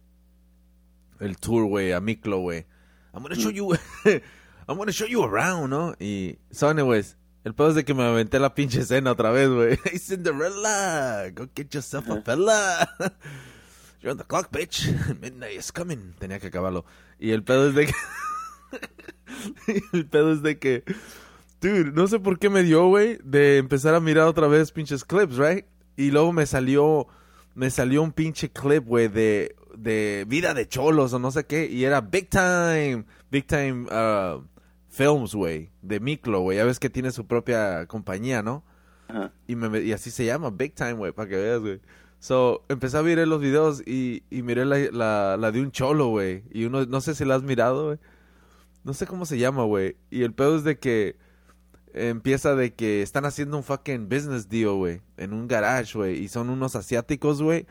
el tour, güey, a Miklo, güey. I'm gonna show you... (laughs) I'm gonna show you around, ¿no? Y... So, anyways, el pedo es de que me aventé la pinche escena otra vez, güey. (laughs) Hey, Cinderella, go get yourself a fella. (laughs) You're on the clock, bitch. Midnight is coming. Tenía que acabarlo. Y el pedo es de que... el pedo es de que... Dude, no sé por qué me dio, güey, de empezar a mirar otra vez pinches clips, right? Y luego me salió... Me salió un pinche clip, güey, de, de vida de cholos o no sé qué. Y era Big Time, Big Time uh, Films, güey, de Miklo, güey. Ya ves que tiene su propia compañía, ¿no? Y, me, y así se llama, Big Time, güey, para que veas, güey. So, empecé a mirar los videos y, y miré la, la, la de un cholo, güey. Y uno, no sé si la has mirado, güey. No sé cómo se llama, güey. Y el pedo es de que empieza de que están haciendo un fucking business deal, güey. En un garage, güey. Y son unos asiáticos, güey.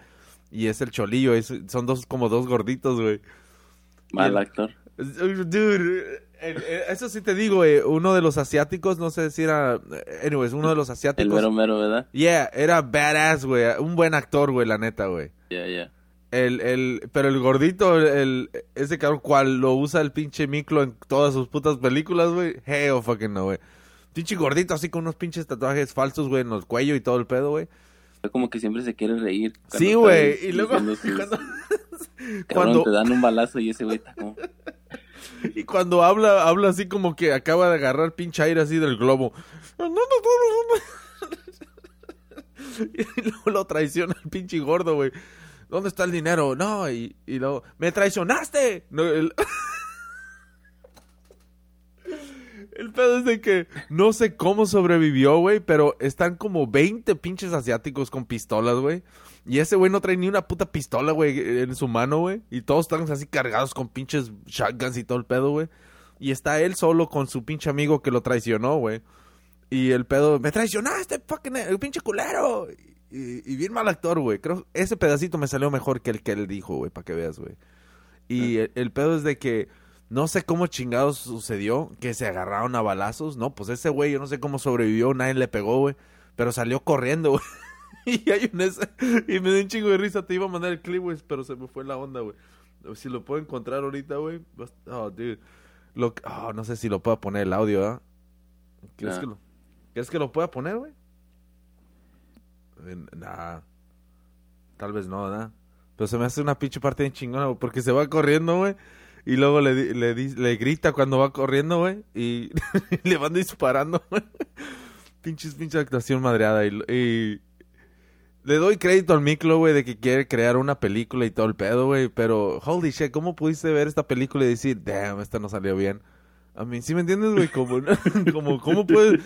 Y es el cholillo. es- son dos, como dos gorditos, güey. Mal el- actor. Dude, el- el- eso sí te digo, güey. Uno de los asiáticos, no sé si era... Anyways, uno de los El asiáticos... mero mero, ¿verdad? Yeah, era badass, güey. Un buen actor, güey, la neta, güey. Ya, ya. El, el, pero el gordito, el, ese cabrón, cual lo usa el pinche Miklo en todas sus putas películas, güey. Hell fucking no, güey. Pinche gordito así con unos pinches tatuajes falsos, güey, en el cuello y todo el pedo, güey. Como que siempre se quiere reír. Sí, güey. Y luego (laughs) cuando, cuando... te dan un balazo y ese güey está como... (laughs) Y cuando habla, habla así como que acaba de agarrar pinche aire así del globo. (laughs) y luego lo traiciona el pinche gordo, güey. ¿Dónde está el dinero? No, y, y luego, ¡me traicionaste! No, el... el pedo es de que no sé cómo sobrevivió, güey, pero están como 20 pinches asiáticos con pistolas, güey. Y ese güey no trae ni una puta pistola, güey, en su mano, güey. Y todos están así cargados con pinches shotguns y todo el pedo, güey. Y está él solo con su pinche amigo que lo traicionó, güey. Y el pedo, me traicionaste, fucking, el pinche culero. Y, bien mal actor, güey. Creo ese pedacito me salió mejor que el que él dijo, güey, para que veas, güey. Y ah. el, pedo es de que no sé cómo chingados sucedió que se agarraron a balazos. No, pues ese güey, yo no sé cómo sobrevivió, nadie le pegó, güey. Pero salió corriendo, güey. (laughs) y hay un ese, y me dio un chingo de risa. Te iba a mandar el clip, güey, pero se me fue la onda, güey. Si lo puedo encontrar ahorita, güey. Oh, dude. Lo, oh, no sé si lo puedo poner el audio, ¿ah? ¿Crees, que lo, ¿Crees que lo pueda poner, güey? Nah. Tal vez no, ¿verdad? Pero se me hace una pinche parte de chingona, porque se va corriendo, güey. Y luego le, le, le grita cuando va corriendo, güey. Y (laughs) le van disparando, güey. Pinches, pinche actuación madreada. Y, le doy crédito al Miklo, güey, de que quiere crear una película y todo el pedo, güey. Pero, holy shit, ¿cómo pudiste ver esta película y decir, damn, esta no salió bien? A mí, ¿sí me entiendes, güey? Como, (laughs) como, ¿cómo puedes?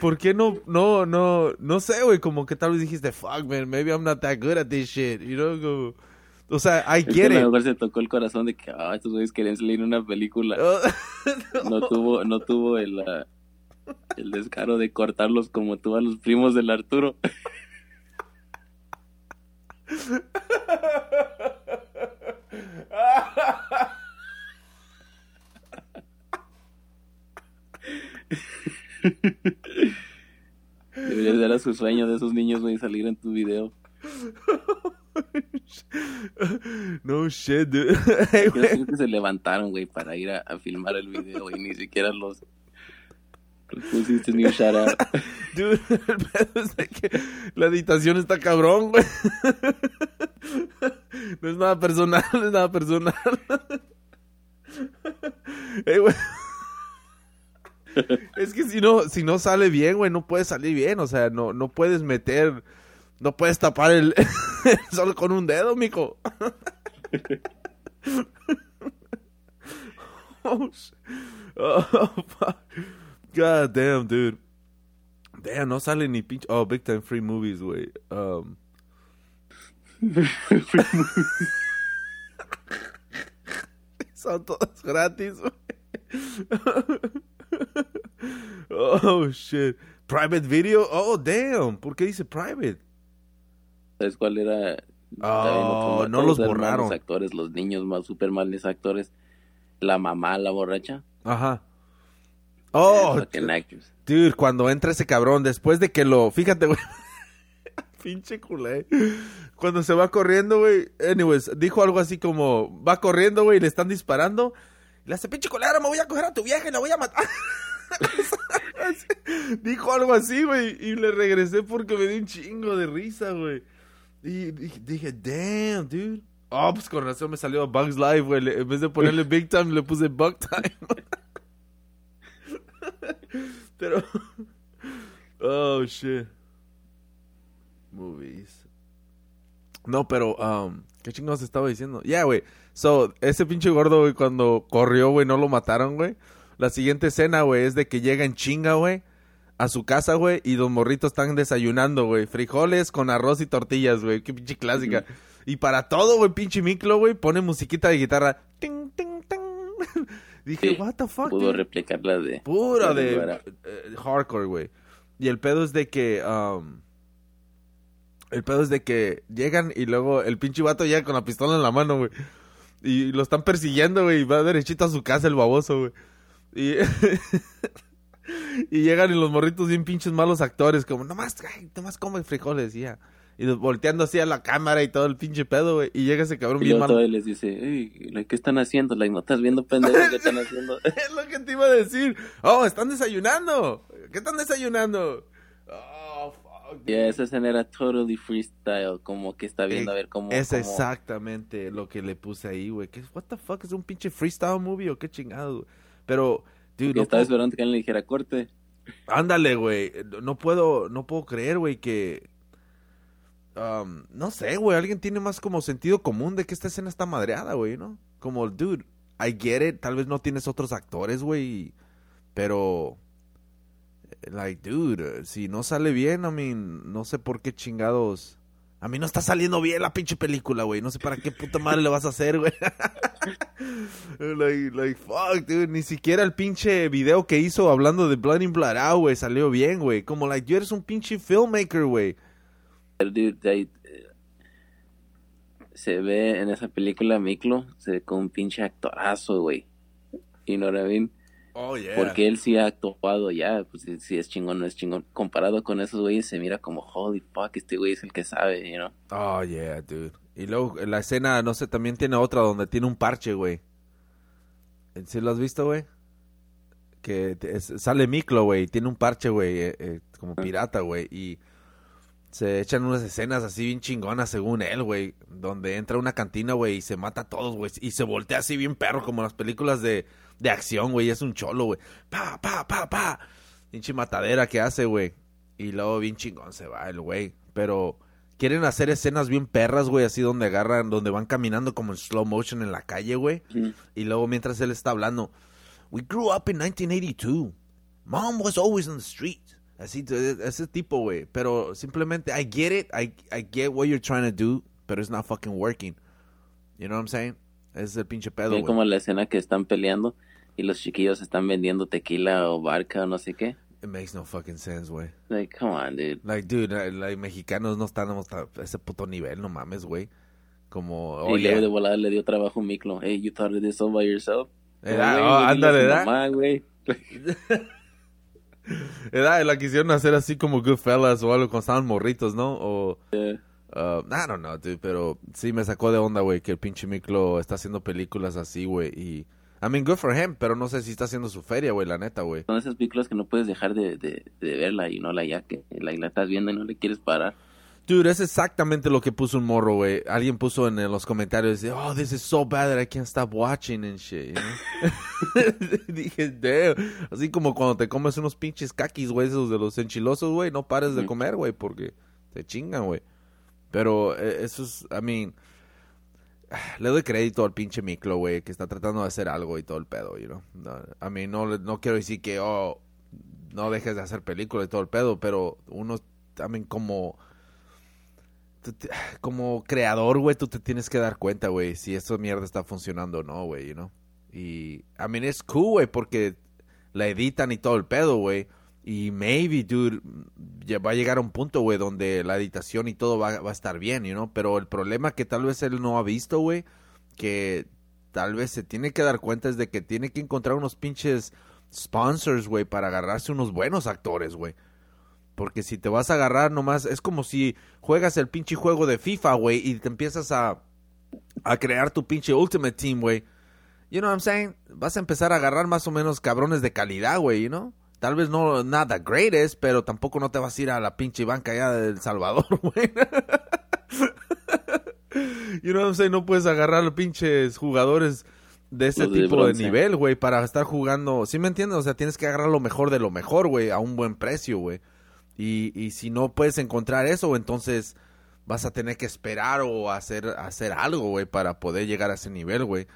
¿Por qué no, no, no, no sé, güey? Como que tal vez dijiste, fuck, man, maybe I'm not that good at this shit, you know? O sea, get it. A lo mejor se tocó el corazón de que, ah, estos güeyes querían salir en una película. (laughs) no. tuvo, no tuvo el, uh, el descaro de cortarlos como tú a los primos del Arturo. (laughs) Debería ser a su sueño de esos niños, güey, salir en tu video. (laughs) (laughs) No shit, dude. (laughs) Creo (laughs) que se levantaron, güey, para ir a, filmar el video, y ni siquiera los, los pusiste ni un shout Dude, el pedo es de que la editación está cabrón, güey. No es nada personal, no es nada personal. Hey, güey es que si no, si no sale bien, güey, no puede salir bien. O sea, no, no puedes meter, no puedes tapar el (laughs) solo con un dedo, mico. oh, oh, God damn, dude. Damn, no sale ni pinche. Oh, Big Time Free Movies, güey. Um... (laughs) Son todos gratis, güey. (laughs) oh, shit. Private video? Oh, damn. ¿Por qué dice private? ¿Sabes cuál era? Oh, no los borraron. Los actores, los niños más super males actores. La mamá, la borracha. Ajá. Oh, dude, cuando entra ese cabrón, después de que lo. Fíjate, güey. (laughs) Pinche culé. Cuando se va corriendo, güey. Anyways, dijo algo así como: Va corriendo, güey, y le están disparando. Le hace, pinche colero, me voy a coger a tu vieja y la voy a matar. (laughs) Dijo algo así, güey. Y le regresé porque me dio un chingo de risa, güey. Y dije, damn, dude. Oh, pues con razón me salió Bugs Live, güey. En vez de ponerle Big Time, le puse Bug Time. (laughs) Pero. Oh, shit. Movies. No, pero, um, ¿qué chingados estaba diciendo? Yeah, güey. So, ese pinche gordo, güey, cuando corrió, güey, no lo mataron, güey. La siguiente escena, güey, es de que llega en chinga, güey, a su casa, güey, y dos morritos están desayunando, güey. Frijoles con arroz y tortillas, güey. Qué pinche clásica. Y para todo, güey, pinche miclo, güey, pone musiquita de guitarra. Ting, ting, ting. (laughs) Dije, what the fuck. Pudo replicarla de. Pura de, eh, hardcore, güey. Y el pedo es de que. Um, el pedo es de que llegan y luego el pinche vato llega con la pistola en la mano, güey. Y lo están persiguiendo, güey. Y va derechito a su casa el baboso, güey. Y, (laughs) (laughs) y llegan y los morritos bien pinches malos actores, como, nomás, ay, nomás come frijoles, ya. Y volteando así a la cámara y todo el pinche pedo, güey. Y llega ese cabrón Y bien luego mal. todavía les dice, "Ey, ¿qué están haciendo? ¿No estás viendo pendejos qué están (laughs) haciendo? es lo que te iba a decir. Oh, están desayunando. ¿Qué están desayunando? Oh, fuck. Ya, esa escena era totally freestyle, como que está viendo a ver cómo... Es cómo- exactamente lo que le puse ahí, güey. ¿Qué- What the fuck? ¿Es un pinche freestyle movie o qué chingado? Pero, dude, no estaba puedo- esperando que alguien le dijera corte. Ándale, güey. No puedo, no puedo creer, güey, que... um, no sé, güey. Alguien tiene más como sentido común de que esta escena está madreada, güey, ¿no? Como, dude, I get it. Tal vez no tienes otros actores, güey. Pero... Like, dude, si no sale bien, I mean, no sé por qué chingados... A mí no está saliendo bien la pinche película, güey. No sé para qué puta madre le vas a hacer, güey. (laughs) like, like, fuck, dude. Ni siquiera el pinche video que hizo hablando de Blood in Blood Out, güey, salió bien, güey. Como, like, tú eres un pinche filmmaker, güey. Dude, eh, se ve en esa película Miklo, se ve como un pinche actorazo, güey. Know what I mean? Oh, yeah. Porque él sí ha actuado ya, pues si, es chingón no es chingón. Comparado con esos güeyes se mira como, holy fuck, este güey es el que sabe, you know? Oh, yeah, dude. Y luego, la escena, no sé, también tiene otra donde tiene un parche, güey. ¿Sí lo has visto, güey? Que es- sale Miklo, güey, tiene un parche, güey, eh, eh, como pirata, güey, y se echan unas escenas así bien chingonas, según él, güey, donde entra una cantina, güey, y se mata a todos, güey, y se voltea así bien perro, como las películas de, de acción, güey, es un cholo, güey, pa, pa, pa, pa, pinche matadera que hace, güey, y luego bien chingón se va el güey, pero quieren hacer escenas bien perras, güey, así donde agarran, donde van caminando como en slow motion en la calle, güey, y luego mientras él está hablando, we grew up in 1982. Mom was always on the street. Así, t- ese tipo, güey. Pero simplemente, I get it. I, I get what you're trying to do, pero it's not fucking working. You know what I'm saying? Ese es el pinche pedo, güey. como la escena que están peleando y los chiquillos están vendiendo tequila o barca o no sé qué. It makes no fucking sense, güey. Like, come on, dude. Like, dude, uh, like, mexicanos no estamos a ese puto nivel, no mames, güey. Como, y oye, luego de volada le dio trabajo a Miklo. Hey, you thought of this all by yourself? Eh, No, ah, oh, ándale, güey. (laughs) Era, la quisieron hacer así como Goodfellas o algo cuando estaban morritos, ¿no? O, Yeah. Uh, I don't know, dude, pero sí me sacó de onda, güey, que el pinche Miklo está haciendo películas así, güey, y... I mean, good for him, pero no sé si está haciendo su feria, güey, la neta, güey. Son esas películas que no puedes dejar de, de, de verla y no la ya que la, la estás viendo y no le quieres parar. Dude, es exactamente lo que puso un morro, güey. Alguien puso en los comentarios, oh, this is so bad that I can't stop watching and shit, you know? (laughs) Dije, damn. Así como cuando te comes unos pinches caquis, güey, esos de los enchilosos, güey, no pares de comer, güey, porque te chingan, güey. Pero eh, eso es, I mean, (sighs) le doy crédito al pinche Miklo, güey, que está tratando de hacer algo y todo el pedo, you know? No, I mean, no, no quiero decir que, oh, no dejes de hacer películas y todo el pedo, pero uno, también como tú te- (sighs) como creador, güey, tú te tienes que dar cuenta, güey, si esa mierda está funcionando o no, güey, you know? Y, I mean, es cool, güey, porque la editan y todo el pedo, güey. Y maybe, dude, va a llegar a un punto, güey, donde la editación y todo va, va a estar bien, you know? Pero el problema que tal vez él no ha visto, güey, que tal vez se tiene que dar cuenta es de que tiene que encontrar unos pinches sponsors, güey, para agarrarse unos buenos actores, güey. Porque si te vas a agarrar nomás, es como si juegas el pinche juego de FIFA, güey, y te empiezas a, a crear tu pinche Ultimate Team, güey. You know what I'm saying? Vas a empezar a agarrar más o menos cabrones de calidad, güey, you know? Tal vez no nada greatest, pero tampoco no te vas a ir a la pinche banca allá de El Salvador, (laughs) güey. you know what I'm saying? No puedes agarrar los pinches jugadores de ese Los de tipo de bronce. nivel, güey, para estar jugando. ¿Sí me entiendes? O sea, tienes que agarrar lo mejor de lo mejor, güey, a un buen precio, güey. Y, y si no puedes encontrar eso, entonces vas a tener que esperar o hacer, hacer algo, güey, para poder llegar a ese nivel, güey.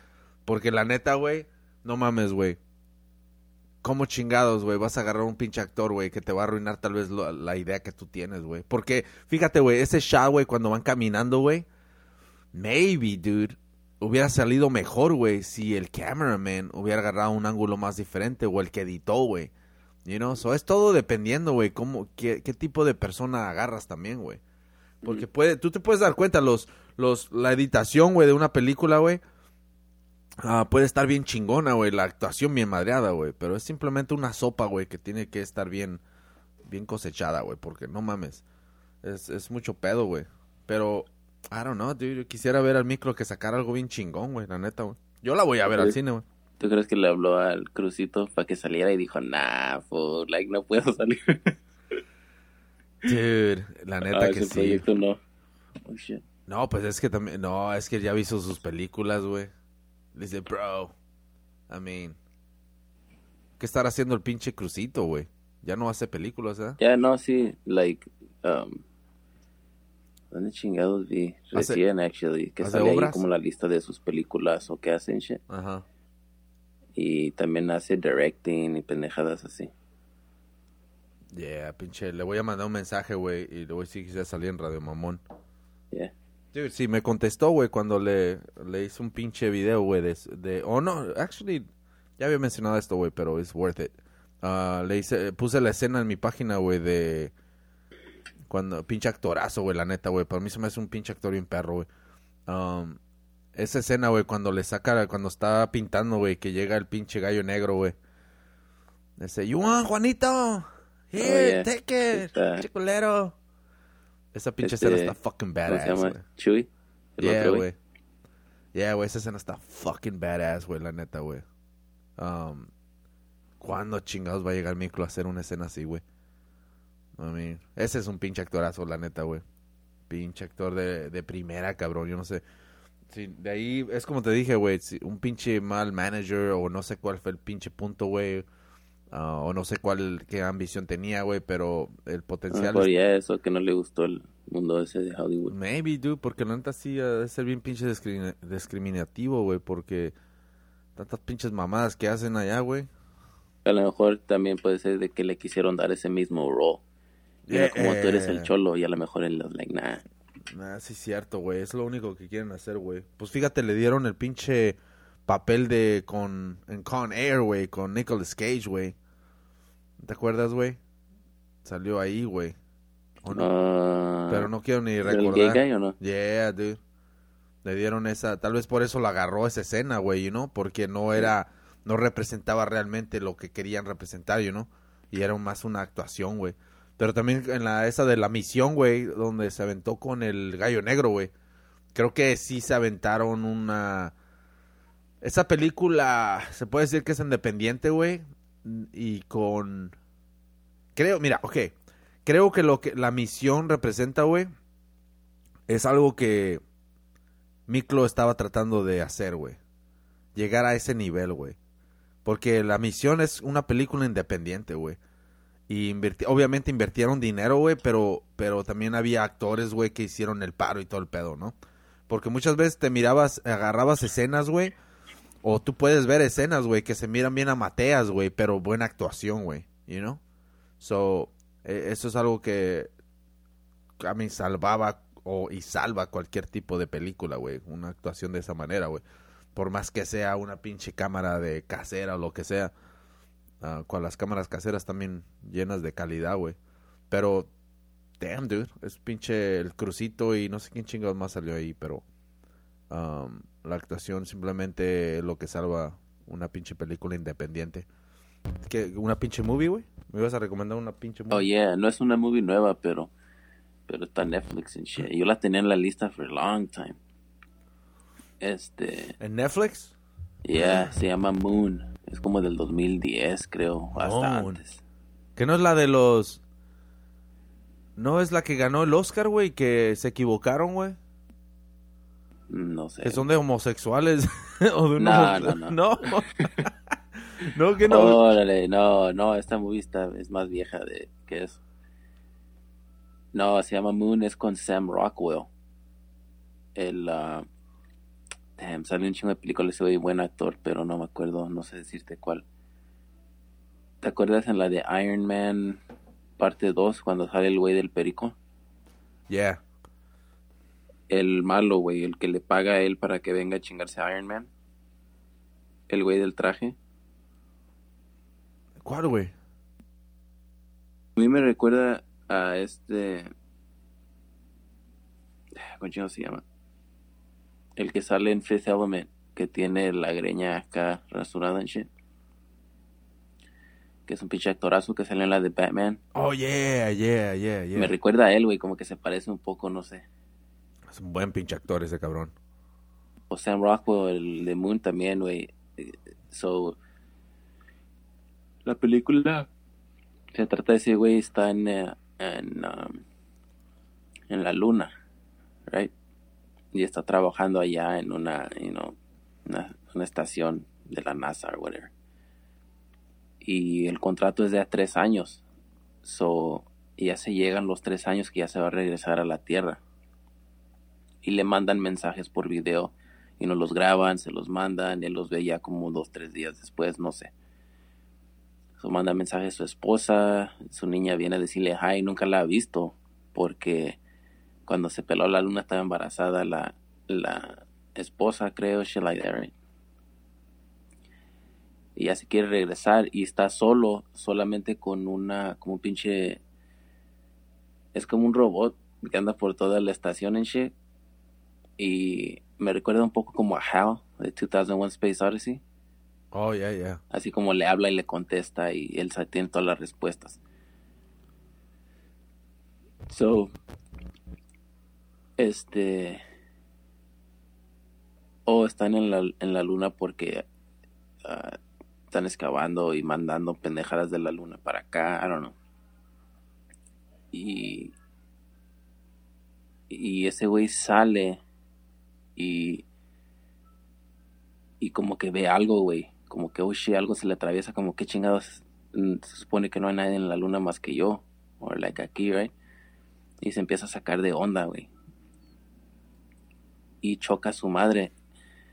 Porque la neta, güey, no mames, güey. ¿Cómo chingados, güey? Vas a agarrar un pinche actor, güey, que te va a arruinar tal vez lo- la idea que tú tienes, güey. Porque, fíjate, güey, ese shot, güey, cuando van caminando, güey. Maybe, dude, hubiera salido mejor, güey, si el cameraman hubiera agarrado un ángulo más diferente o el que editó, güey. You know, so es todo dependiendo, güey, cómo, qué, qué tipo de persona agarras también, güey. Porque puede, tú te puedes dar cuenta, los, los, la editación, güey, de una película, güey, ah, puede estar bien chingona, güey, la actuación bien madreada, güey, pero es simplemente una sopa, güey, que tiene que estar bien, bien cosechada, güey, porque no mames. Es, es mucho pedo, güey. Pero, I don't know, dude. Yo quisiera ver al micro que sacara algo bien chingón, güey, la neta, güey. Yo la voy a ver al cine, güey. ¿Tú crees que le habló al Crucito para que saliera y dijo, nah, fool, like, no puedo salir? (laughs) Dude, la neta Ah, que ese sí. proyecto no. Oh, shit. No, pues es que también, no, es que ya visto sus películas, güey. Dice, bro, I mean, ¿qué estará haciendo el pinche crucito, güey? Ya no hace películas, ¿eh? Ya, no, sí, like, um, ¿dónde chingados vi? ¿Hace- Recién, actually, que hace sale ahí obras? como la lista de sus películas o que hacen shit. Ajá. Y también hace directing y pendejadas así. Yeah, pinche, le voy a mandar un mensaje, güey, y le voy a decir que quisiera salir en Radio Mamón. Yeah. Dude, sí, me contestó, güey, cuando le, le hice un pinche video, güey, de, de... Oh, no, actually, ya había mencionado esto, güey, pero it's worth it. Ah, le hice, puse la escena en mi página, güey, de... Cuando, pinche actorazo, güey, la neta, güey. Para mí se me hace un pinche actor bien perro, güey. Um, esa escena, güey, cuando le saca, cuando está pintando, güey, que llega el pinche gallo negro, güey. Dice, you want, Juanito? Here, Oh, yeah. take it, Está- pinche culero. Esa pinche Este, escena está fucking ¿Cómo se badass, llama? Chewie. Yeah, güey. Yeah, güey, esa escena está fucking badass, güey, la neta, güey. Um, ¿Cuándo chingados va a llegar Miklo a hacer una escena así, güey? I mean, ese es un pinche actorazo, la neta, güey. Pinche actor de, de primera, cabrón, yo no sé. Sí, de ahí, es como te dije, güey, si un pinche mal manager o no sé cuál fue el pinche punto, güey. Ah, o no sé cuál, qué ambición tenía, güey, pero el potencial... es- ya eso, que no le gustó el mundo ese de Hollywood. Maybe, dude, porque la neta sí ha de ser bien pinche discrimina- discriminativo, güey, porque tantas pinches mamadas que hacen allá, güey. A lo mejor también puede ser de que le quisieron dar ese mismo role. Mira, como tú eres el Eh. cholo, y a lo mejor él es like, nah. Nah, sí es cierto, güey, es lo único que quieren hacer, güey. Pues fíjate, le dieron el pinche papel de con en Con Air, güey, con Nicolas Cage, güey. ¿Te acuerdas, güey? Salió ahí, güey. ¿O no? Ah, Pero no quiero ni ¿es el recordar. gay o no? Yeah, dude. Le dieron esa, tal vez por eso la agarró esa escena, güey, you know, porque no era, no representaba realmente lo que querían representar, you know, y era más una actuación, güey. Pero también en la esa de la misión, güey, donde se aventó con el gallo negro, güey. Creo que sí se aventaron una esa película se puede decir que es independiente, güey, y con creo, mira, ok, creo que lo que la misión representa, güey, es algo que Miklo estaba tratando de hacer, güey. Llegar a ese nivel, güey. Porque la misión es una película independiente, güey. Y obviamente invirtieron dinero, güey, pero, pero también había actores, güey, que hicieron el paro y todo el pedo, ¿no? Porque muchas veces te mirabas, agarrabas escenas, güey, o tú puedes ver escenas, güey, que se miran bien amateas, güey, pero buena actuación, güey, you know? So, eh, eso es algo que a mí salvaba o y salva cualquier tipo de película, güey, una actuación de esa manera, güey. Por más que sea una pinche cámara de casera o lo que sea. ah, con las cámaras caseras también llenas de calidad, güey. Pero, damn, dude, es pinche el crucito y no sé quién chingados más salió ahí, pero um, la actuación simplemente es lo que salva una pinche película independiente. ¿Qué, ¿Una pinche movie, güey? ¿Me ibas a recomendar una pinche movie? Oh, yeah, no es una movie nueva, pero, pero está Netflix and shit. Yo la tenía en la lista for a long time. Este, ¿En Netflix? yeah, se llama Moon. Es como del 2010, creo, hasta Moon. antes. Que no es la de los... No es la que ganó el Oscar, güey, que se equivocaron, güey. No sé. Que son de homosexuales. (laughs) o de No, no, no. no. (laughs) No, que no. Órale, no, no, esta movie está, es más vieja de que es. No, se llama Moon, es con Sam Rockwell. El, ah, damn, sale un chingo de películas, soy buen actor, pero no me acuerdo, no sé decirte cuál. ¿Te acuerdas en la de Iron Man parte 2 cuando sale el güey del perico? Yeah. El malo, güey, el que le paga a él para que venga a chingarse a Iron Man. El güey del traje. ¿Cuál, güey? A mí me recuerda a este. ¿Cómo se llama? El que sale en Fifth Element, que tiene la greña acá rasurada en shit. que es un pinche actorazo que sale en la de Batman. Oh, yeah, yeah, yeah, yeah. Me recuerda a él, güey, como que se parece un poco, no sé. Un buen pinche actor ese cabrón. O Sam Rockwell, el de Moon también, güey. Eh, So, la película se trata de ese güey está en, eh, en, um, en la luna, right? Y está trabajando allá en una, you know, una, una estación de la NASA o whatever. Y el contrato es de a tres años. So, ya se llegan los tres años que ya se va a regresar a la Tierra. Y le mandan mensajes por video y nos los graban, se los mandan, él los ve ya como dos, tres días después, no sé. So, manda mensaje a su esposa, su niña viene a decirle hi, nunca la ha visto, porque cuando se peló la luna estaba embarazada la, la esposa, creo, shit like that, right? Y ya se quiere regresar y está solo, solamente con una, como un pinche, es como un robot que anda por toda la estación en shit. Y me recuerda un poco como a Hal de 2001 Space Odyssey. Oh, yeah, yeah. Así como le habla y le contesta y él tiene todas las respuestas. So, este, o están en la, en la luna porque ah, están excavando y mandando pendejadas de la luna para acá, I don't know. Y, y ese güey sale y y como que ve algo, güey, como que, oh shit, algo se le atraviesa, como que chingados, mm, se supone que no hay nadie en la luna más que yo, o like aquí, right? Y se empieza a sacar de onda, güey. Y choca a su madre,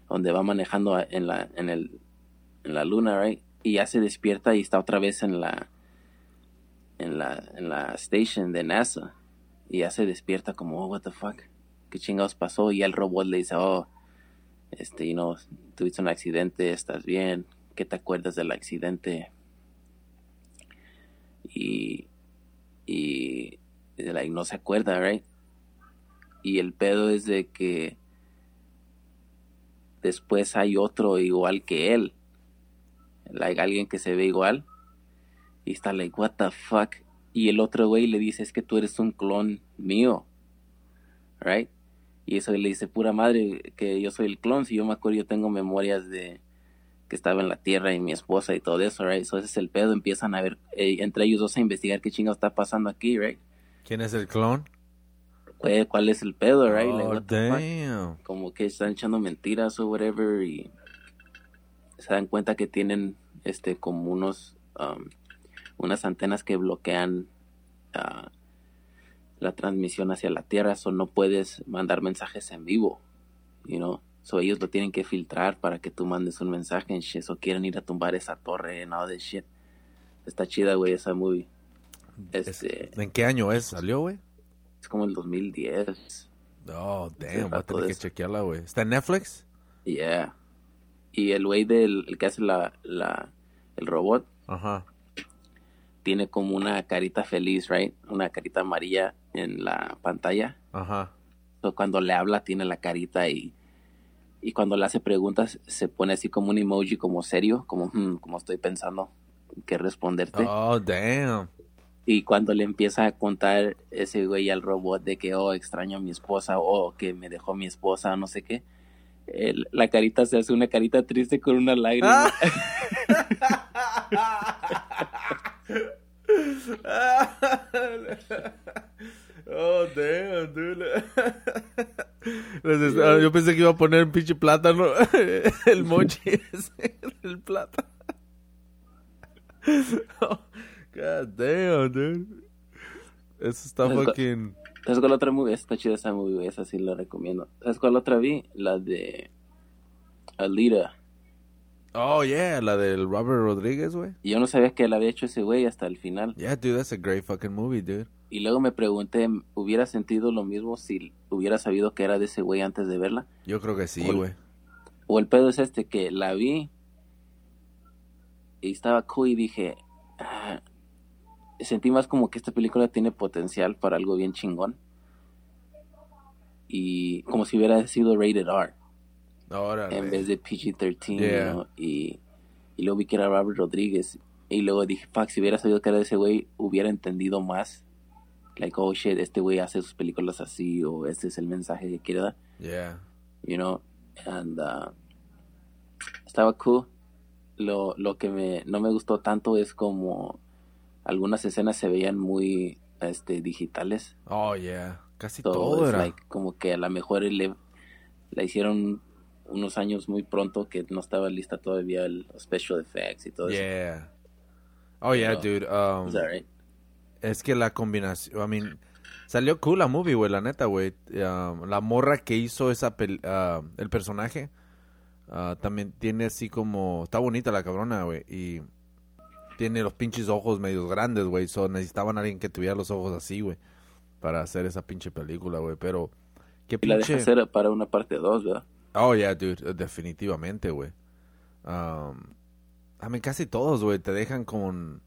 donde va manejando en la, en el, en la luna, right? Y ya se despierta y está otra vez en la, en la, en la station de NASA. Y ya se despierta como, oh, what the fuck, ¿qué chingados pasó? Y el robot le dice, oh, este, you know, tuviste un accidente, estás bien, ¿qué te acuerdas del accidente? Y, y, like, no se acuerda, right? Y el pedo es de que después hay otro igual que él, like, alguien que se ve igual, y está like, what the fuck? Y el otro güey le dice, es que tú eres un clon mío, right? Y eso le dice, pura madre, que yo soy el clon. Si yo me acuerdo, yo tengo memorias de que estaba en la tierra y mi esposa y todo eso, right? So ese es el pedo. Empiezan a ver, eh, entre ellos dos a investigar qué chingo está pasando aquí, right? ¿Quién es el clon? ¿Cuál, cuál es el pedo, right? Oh, damn. Como que están echando mentiras o whatever y se dan cuenta que tienen, este, como unos, um, unas antenas que bloquean ah, la transmisión hacia la Tierra, so no puedes mandar mensajes en vivo, you know. So ellos lo tienen que filtrar para que tú mandes un mensaje en shit. So quieren ir a tumbar esa torre and all shit. Está chida, güey, esa movie. Es- Este, ¿En qué año es? ¿Salió, güey? es como el 2010. Oh, damn. Voy a tener que chequearla, güey. ¿Está en Netflix? Yeah. Y el güey del el que hace la, la, el robot Ajá. tiene como una carita feliz, right? Una carita amarilla en la pantalla. Ajá. So, cuando le habla tiene la carita y, y cuando le hace preguntas se pone así como un emoji como serio, como, "Hmm, como estoy pensando qué responderte. Oh, damn. Y cuando le empieza a contar ese güey al robot de que, oh, extraño a mi esposa, o que me dejó mi esposa, no sé qué, el- la carita se hace una carita triste con una lágrima. (laughs) (laughs) (laughs) oh, damn, dude. (laughs) Les está- Yo pensé que iba a poner un pinche plátano. (laughs) El mochi (laughs) ese, el plátano. Oh, God damn, dude. Eso está go. fucking. ¿Sabes cuál otra movie? Está chida esa movie, güey, esa sí la recomiendo. ¿Sabes cuál otra vi? La de Alita. Oh, yeah, la del Robert Rodríguez, güey. Yo no sabía que la había hecho ese güey hasta el final. Yeah, dude, that's a great fucking movie, dude. Y luego me pregunté, ¿hubiera sentido lo mismo si hubiera sabido que era de ese güey antes de verla? Yo creo que sí, güey. O el pedo es este, que la vi y estaba cool y dije, ah, sentí más como que esta película tiene potencial para algo bien chingón. Y como si hubiera sido rated R Órale. en vez de PG-13. you Yeah. know, y, y luego vi que era Robert Rodríguez Y luego dije, fuck, si hubiera sabido que era ese güey, hubiera entendido más. Like, oh shit, este güey hace sus películas así, o este es el mensaje que quiere dar. Yeah. You know, and uh, estaba cool. Lo, lo que me, no me gustó tanto es como algunas escenas se veían muy este, digitales. Oh, yeah. Casi So, todo era. like, como que a lo mejor le, la hicieron unos años muy pronto que no estaba lista todavía el special effects y todo eso. Yeah. Oh, yeah, Pero- dude. Um, Is that right? Es que la combinación, I mean, salió cool la movie, güey, la neta, güey. Um, la morra que hizo esa pel- ah, el personaje ah, también tiene así como, está bonita la cabrona, güey, y tiene los pinches ojos medios grandes, güey, so necesitaban a alguien que tuviera los ojos así, güey, para hacer esa pinche película, güey, pero qué Y la pinche... deja hacer para una parte 2, ¿verdad? Oh, yeah, dude, definitivamente, güey. Um, I mean, casi todos, güey, te dejan con...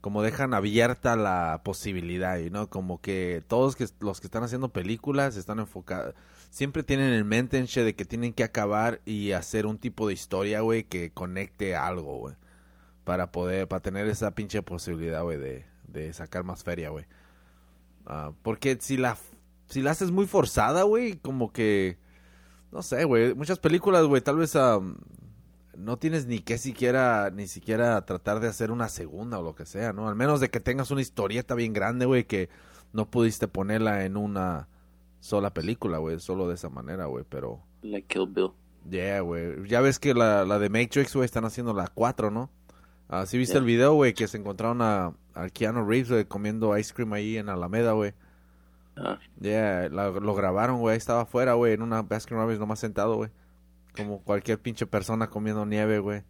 Como dejan abierta la posibilidad, ¿no? Como que todos que, los que están haciendo películas están enfocados... Siempre tienen en mente en che, de que tienen que acabar y hacer un tipo de historia, güey, que conecte algo, güey. Para poder, para tener esa pinche posibilidad, güey, de, de sacar más feria, güey. Ah, porque si la, si la haces muy forzada, güey, como que... No sé, güey. Muchas películas, güey, tal vez am, no tienes ni que siquiera, ni siquiera tratar de hacer una segunda o lo que sea, ¿no? Al menos de que tengas una historieta bien grande, güey, que no pudiste ponerla en una sola película, güey, solo de esa manera, güey, pero... Like Kill Bill. Yeah, güey. Ya ves que la, la de Matrix, güey, están haciendo la 4, ¿no? Ah, ¿Sí viste Yeah. el video, güey, que se encontraron a, a Keanu Reeves, güey, comiendo ice cream ahí en Alameda, güey? Ah, Yeah, la- lo grabaron, güey. Ahí Estaba afuera, güey, en una Baskin Robbins nomás sentado, güey. Como cualquier pinche persona comiendo nieve, güey.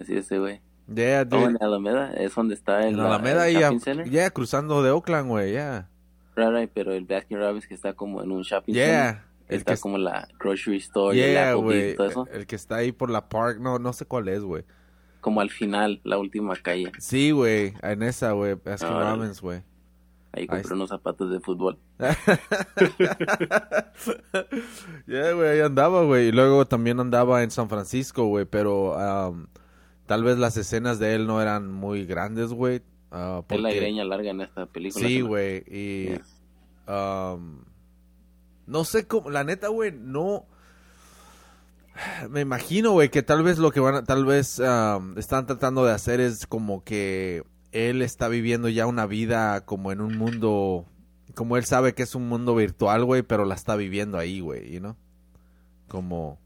así es güey. Yeah, Oh, dude. en Alameda es donde está el, en Alameda el ahí, shopping a- center. yeah, cruzando de Oakland, güey, yeah. Right, right, pero el Baskin Robbins que está como en un shopping center. Yeah. El Está que, como la grocery store el yeah, y todo eso. El que está ahí por la park, no, no sé cuál es, güey. Como al final, la última calle. Sí, güey, en esa, güey, Baskin. Robbins, güey. Ahí compré unos zapatos de fútbol. (laughs) yeah, güey, ahí andaba, güey. Y luego también andaba en San Francisco, güey, pero am, tal vez las escenas de él no eran muy grandes, güey. ah, Es la porque- greña larga en esta película. Sí, güey, y... Am, no sé cómo, la neta, güey, no... Me imagino, güey, que tal vez lo que van a, tal vez am, están tratando de hacer es como que él está viviendo ya una vida como en un mundo, como él sabe que es un mundo virtual, güey, pero la está viviendo ahí, güey, ¿no? Como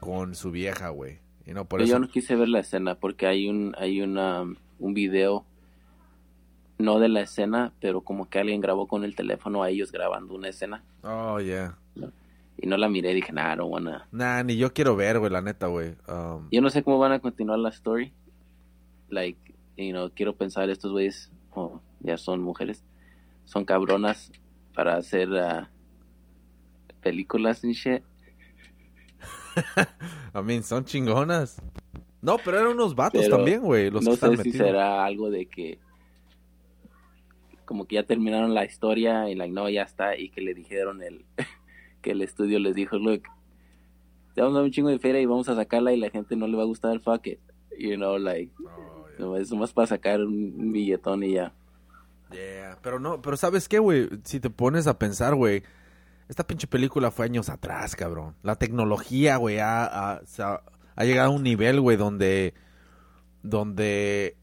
con su vieja, güey, y no por Pero eso. yo no quise ver la escena porque hay un hay una un video no de la escena, pero como que alguien grabó con el teléfono a ellos grabando una escena Oh, yeah. y no la miré, dije, "Nah, no wanna." Nah, ni yo quiero ver, güey, la neta, güey. Um, Yo no sé cómo van a continuar la story. Like, you know, quiero pensar estos güeyes oh, ya son mujeres, son cabronas para hacer ah, películas y shit. (laughs) I mean, son chingonas. No, pero eran unos vatos Pero también, güey, los no que sé si será algo de que como que ya terminaron la historia y like no ya está y que le dijeron el (laughs) que el estudio les dijo look te vamos a dar un chingo de feria y vamos a sacarla y la gente no le va a gustar fuck it you know like Oh, no, es más para sacar un, billetón y ya Yeah, pero no, pero ¿sabes qué, güey? Si te pones a pensar, güey, esta pinche película fue años atrás, cabrón. La tecnología, güey, ha llegado a un nivel, güey, donde, donde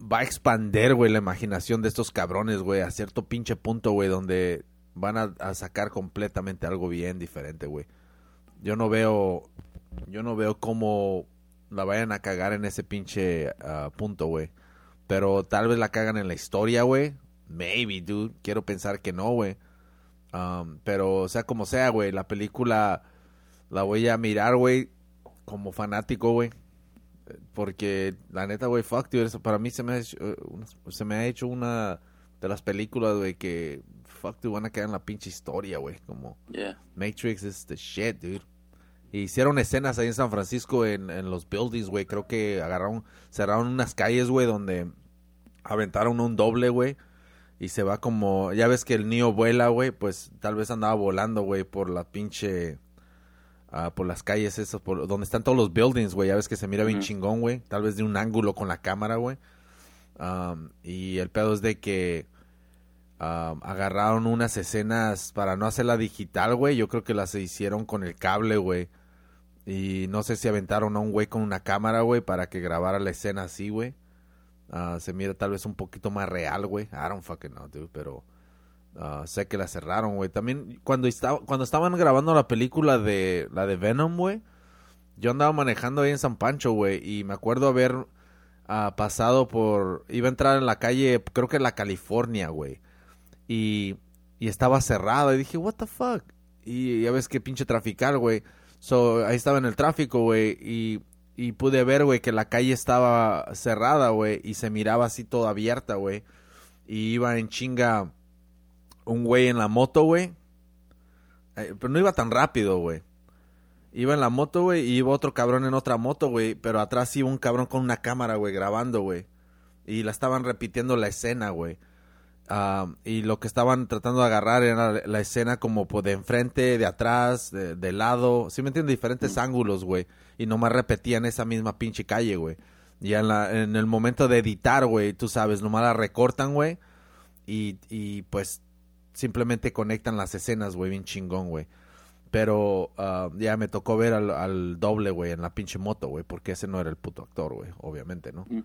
va a expander, güey, la imaginación de estos cabrones, güey, a cierto pinche punto, güey, donde van a, a sacar completamente algo bien diferente, güey. Yo no veo, yo no veo cómo la vayan a cagar en ese pinche ah, punto, güey. Pero tal vez la cagan en la historia, güey. Maybe, dude. Quiero pensar que no, güey. Um, pero sea como sea, güey, la película la voy a mirar, güey, como fanático, güey. Porque la neta, güey, fuck, dude, eso para mí se me ha hecho, una- se me ha hecho una de las películas, güey, que fuck, dude, van a quedar en la pinche historia, güey. Como yeah Matrix is the shit, dude. Hicieron escenas ahí en San Francisco en, en los buildings, güey. Creo que agarraron, cerraron unas calles, güey, donde aventaron un doble, güey. Y se va como, ya ves que el niño vuela, güey, pues tal vez andaba volando, güey, por la pinche, ah, por las calles esas, por donde están todos los buildings, güey. Ya ves que se mira bien chingón, güey. Tal vez de un ángulo con la cámara, güey. Um, y el pedo es de que um, agarraron unas escenas para no hacerla digital, güey. Yo creo que las hicieron con el cable, güey. Y no sé si aventaron a un güey con una cámara, güey, para que grabara la escena así, güey. Ah, se mira tal vez un poquito más real, güey. I don't fucking know, dude, pero ah, sé que la cerraron, güey. También cuando estaba cuando estaban grabando la película de la de Venom, güey, yo andaba manejando ahí en San Pancho, güey, y me acuerdo haber ah, pasado por iba a entrar en la calle, creo que en la California, güey. Y y estaba cerrada y dije, "What the fuck?" Y ya ves que pinche trafical, güey. So, ahí estaba en el tráfico, güey, y y pude ver, güey, que la calle estaba cerrada, güey, y se miraba así toda abierta, güey. Y iba en chinga un güey en la moto, güey. Eh, pero no iba tan rápido, güey. Iba en la moto, güey, y iba otro cabrón en otra moto, güey. Pero atrás iba un cabrón con una cámara, güey, grabando, güey. Y la estaban repitiendo la escena, güey. Ah, y lo que estaban tratando de agarrar era la, la escena como pues, de enfrente, de atrás, de, de lado. ¿Sí me entienden? Diferentes ángulos, güey. Y nomás repetían esa misma pinche calle, güey. Y en, la, en el momento de editar, güey, tú sabes, nomás la recortan, güey. Y, y pues simplemente conectan las escenas, güey, bien chingón, güey. Pero ah, ya me tocó ver al, al doble, güey, en la pinche moto, güey, porque ese no era el puto actor, güey, obviamente, ¿no? Mm.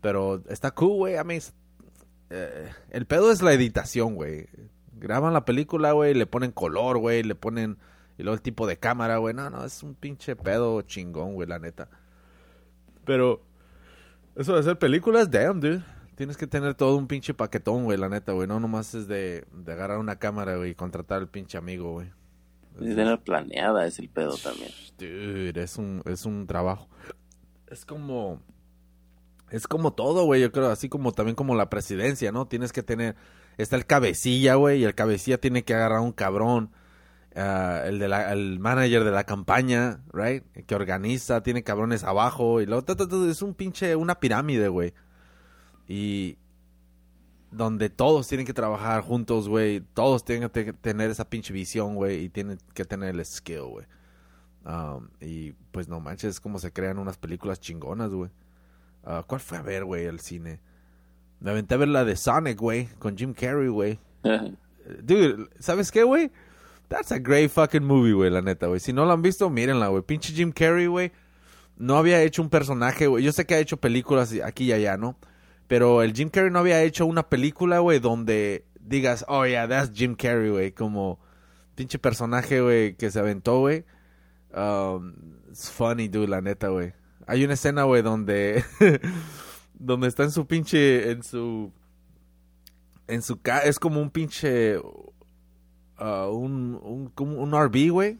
Pero está cool, güey, a mí... es- eh, el pedo es la editación, güey. Graban la película, güey, le ponen color, güey, le ponen... Y luego el tipo de cámara, güey. No, no, es un pinche pedo chingón, güey, la neta. Pero... Eso de hacer películas, damn, dude. Tienes que tener todo un pinche paquetón, güey, la neta, güey. No nomás es de, de agarrar una cámara, güey, y contratar al pinche amigo, güey. Y tener planeada es el pedo también. Dude, es un, es un trabajo. Es como... Es como todo, güey, yo creo. Así como también como la presidencia, ¿no? Tienes que tener... Está el cabecilla, güey, y el cabecilla tiene que agarrar un cabrón. ah, el, de la, el manager de la campaña, right? Que organiza, tiene cabrones abajo. Y luego... ta, ta, es un pinche... Una pirámide, güey. Y... Donde todos tienen que trabajar juntos, güey. Todos tienen que te- tener esa pinche visión, güey. Y tienen que tener el skill, güey. Um, y pues no manches, es como se crean unas películas chingonas, güey. Ah, ¿Cuál fue a ver, güey, al cine? Me aventé a ver la de Sonic, güey, con Jim Carrey, güey. Dude, ¿sabes qué, güey? That's a great fucking movie, güey, la neta, güey. Si no lo han visto, mírenla, güey. Pinche Jim Carrey, güey. No había hecho un personaje, güey. Yo sé que ha hecho películas aquí y allá, ¿no? Pero el Jim Carrey no había hecho una película, güey, donde digas, oh, yeah, that's Jim Carrey, güey. Como pinche personaje, güey, que se aventó, güey. Um, it's funny, dude, la neta, güey. Hay una escena, güey, donde... (laughs) donde está en su pinche... En su... En su... Ca es como un pinche... ah, un, un, como un RV, güey.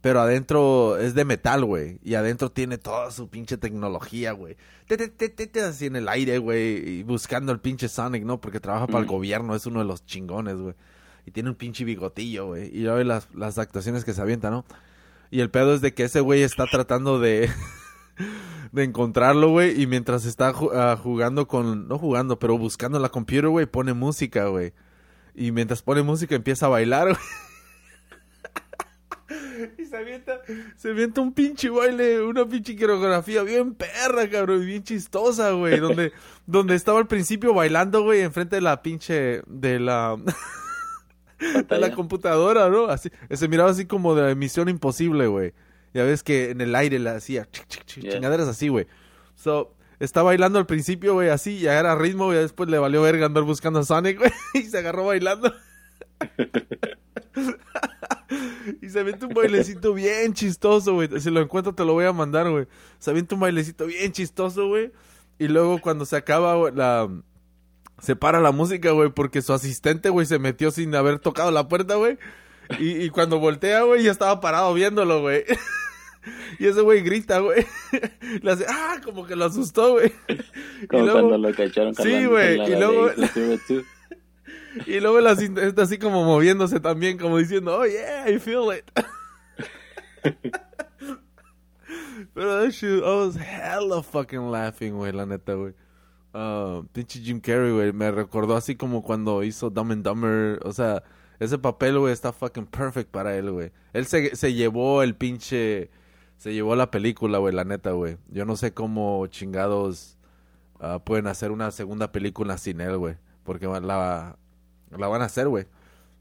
Pero adentro es de metal, güey. Y adentro tiene toda su pinche tecnología, güey. Te, te, te, te, te, Así en el aire, güey. Y buscando el pinche Sonic, ¿no? Porque trabaja para el Mm. gobierno. Es uno de los chingones, güey. Y tiene un pinche bigotillo, güey. Y ya ve las, las actuaciones que se avienta, ¿no? Y el pedo es de que ese güey está tratando de... (laughs) de encontrarlo, güey. Y mientras está ah, jugando con... No jugando, pero buscando la computer, güey. Pone música, güey. Y mientras pone música empieza a bailar, güey. (laughs) Y se avienta, se avienta un pinche baile, una pinche coreografía bien perra, cabrón, y bien chistosa, güey. Donde, (laughs) donde estaba al principio bailando, güey, enfrente de la pinche, de la, de la computadora, ¿no? Así, se miraba así como de Misión Imposible, güey. Ya ves que en el aire la hacía, chic, Yeah. chingaderas así, güey. So, está bailando al principio, güey, así, ya era ritmo, güey, después le valió verga andar buscando a Sonic, güey, (laughs) y se agarró bailando. (laughs) y se avienta un bailecito bien chistoso, güey. Si lo encuentro te lo voy a mandar, güey. Se avienta un bailecito bien chistoso, güey. Y luego cuando se acaba güey, la... Se para la música, güey, porque su asistente, güey, se metió sin haber tocado la puerta, güey. Y, y cuando voltea, güey, ya estaba parado viéndolo, güey. (laughs) Y ese güey grita, güey. (laughs) Le hace, ah, como que lo asustó, güey. Como luego- cuando lo cacharon Sí, güey, la y luego- 2. (laughs) Y luego la así como moviéndose también, como diciendo, oh yeah, I feel it. Pero that shit, I was hella fucking laughing, güey, la neta, güey. Ah, pinche Jim Carrey, güey, me recordó así como cuando hizo Dumb and Dumber, o sea, Ese papel, güey, está fucking perfect para él, güey. Él se, se llevó el pinche... Se llevó la película, güey, la neta, güey. Yo no sé cómo chingados ah, pueden hacer una segunda película sin él, güey. Porque la, la van a hacer, güey.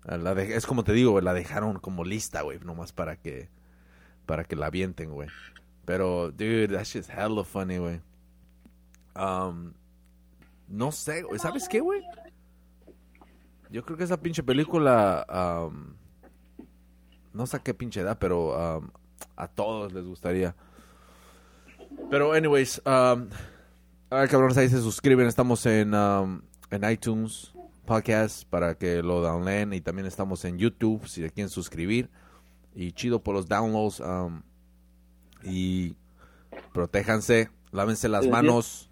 La es como te digo, la dejaron como lista, güey, nomás para que para que la avienten, güey. Pero, dude, that shit's hella funny, güey. Um, no sé, güey. ¿Sabes qué, güey? Yo creo que esa pinche película. Um, no sé qué pinche edad, pero um, a todos les gustaría. Pero, anyways. Um, a ver, cabrones, ahí se suscriben. Estamos en, um, en iTunes Podcast para que lo downloaden. Y también estamos en YouTube si se quieren suscribir. Y chido por los downloads. Um, y protéjanse, lávense las manos.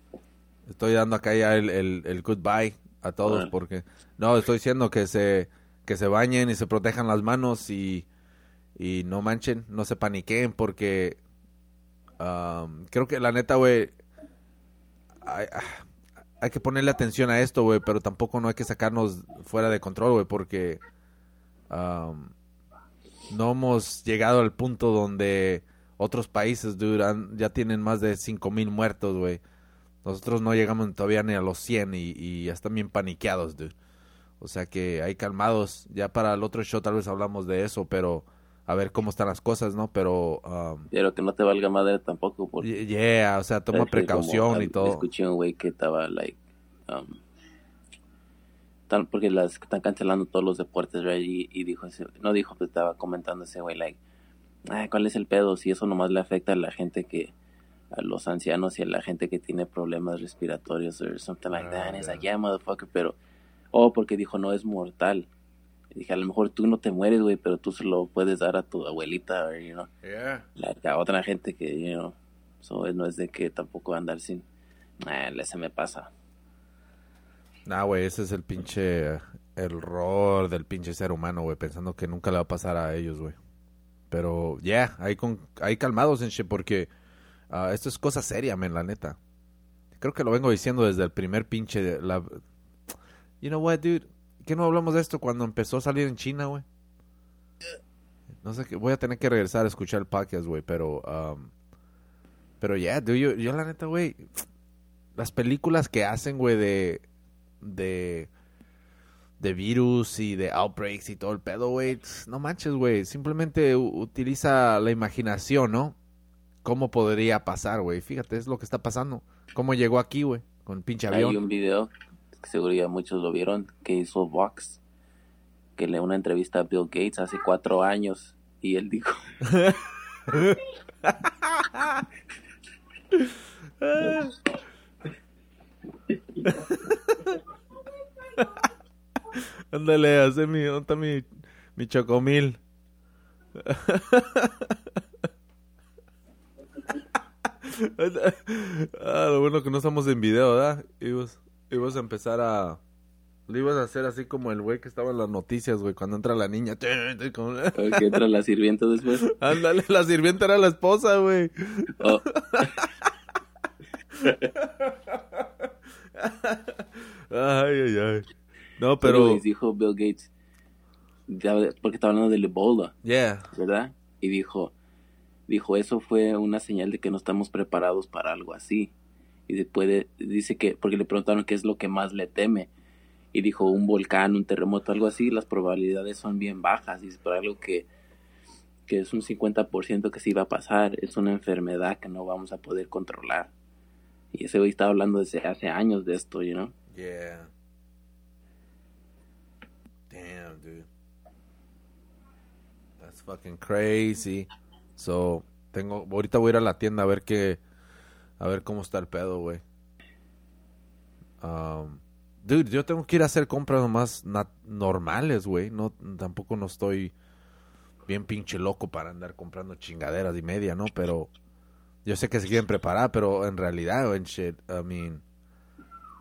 Estoy dando acá ya el, el, goodbye a todos porque no estoy diciendo que se que se bañen y se protejan las manos y, y no manchen, no se paniqueen porque um, creo que la neta, güey, hay, hay, que ponerle atención a esto, güey, pero tampoco no hay que sacarnos fuera de control, güey, porque um, no hemos llegado al punto donde otros países, duran ya tienen más de cinco mil muertos, güey. Nosotros no llegamos todavía ni a los 100 y, y ya están bien paniqueados, dude. O sea que hay calmados. Ya para el otro show tal vez hablamos de eso, pero a ver cómo están las cosas, ¿no? Pero... Um, pero que no te valga madre tampoco. Porque, yeah, o sea, toma precaución y todo. Escuché un güey que estaba, like... Um, porque las están cancelando todos los deportes, right? Y, dijo, ese, no dijo, pero estaba comentando ese güey, like, ¿cuál es el pedo? Si eso nomás le afecta a la gente que, a los ancianos y a la gente que tiene problemas respiratorios o something like that. like, yeah, motherfucker, pero, oh, porque dijo, no es mortal. Y dije, a lo mejor tú no te mueres, güey, pero tú se lo puedes dar a tu abuelita, or, you know. Yeah. La, otra gente que, you know, so, no es de que tampoco andar sin, eh, se me pasa. Nah, güey, ese es el pinche error del pinche ser humano, güey, pensando que nunca le va a pasar a ellos, güey. Pero, yeah, ahí, con, ahí calmados en shit, porque uh, esto es cosa seria, men, la neta. Creo que lo vengo diciendo desde el primer pinche... De la... You know what, dude? ¿Qué no hablamos de esto cuando empezó a salir en China, güey? No sé, qué voy a tener que regresar a escuchar el podcast, güey, pero... Um, pero, yeah, dude, yo, yo la neta, güey... Las películas que hacen, güey, de de de virus y de outbreaks y todo el pedo, güey. No manches, güey. Simplemente utiliza la imaginación, ¿no? ¿Cómo podría pasar, güey? Fíjate, es lo que está pasando. ¿Cómo llegó aquí, güey? Con pinche avión. Hay un video, que seguro ya muchos lo vieron, que hizo Vox, que le una entrevista a Bill Gates hace cuatro años y él dijo... (laughs) Ándale, hace mi, ¿dónde mi, mi chocomil? (laughs) ah, lo bueno que no estamos en video, ¿verdad? Ibas, ibas a empezar a... Lo ibas a hacer así como el güey que estaba en las noticias, güey, cuando entra la niña. (laughs) que entra la sirvienta después. Ándale, la sirvienta era la esposa, güey. Oh. ay, ay, ay. No, pero... dijo Bill Gates, porque estaba hablando del Ebola. Yeah. ¿Verdad? Y dijo, dijo, eso fue una señal de que no estamos preparados para algo así. Y después dice que, porque le preguntaron qué es lo que más le teme. Y dijo, un volcán, un terremoto, algo así, las probabilidades son bien bajas. Y es por algo que, que es un 50% que sí va a pasar. Es una enfermedad que no vamos a poder controlar. Y ese güey estaba hablando desde hace años de esto, you know? Yeah. Damn, dude. That's fucking crazy. So, tengo, ahorita voy a ir a la tienda a ver qué, a ver cómo está el pedo, güey. Um, dude, yo tengo que ir a hacer compras más normales, güey. No, tampoco no estoy bien pinche loco para andar comprando chingaderas y media, ¿no? Pero yo sé que se quieren preparar, pero en realidad, en shit, I mean,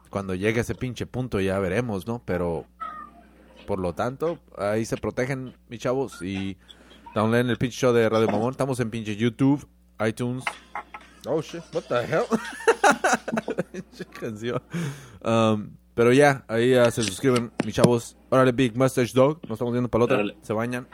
cuando llegue ese pinche punto ya veremos, ¿no? Pero, por lo tanto, ahí se protegen, mis chavos, y downloaden el pinche show de Radio Mamón. Estamos en pinche YouTube, iTunes. Oh, shit, what the hell? (laughs) canción. Um, Pero ya, ahí ya se suscriben, mis chavos. Órale, Big Mustache Dog. Nos estamos viendo para otra. Se bañan.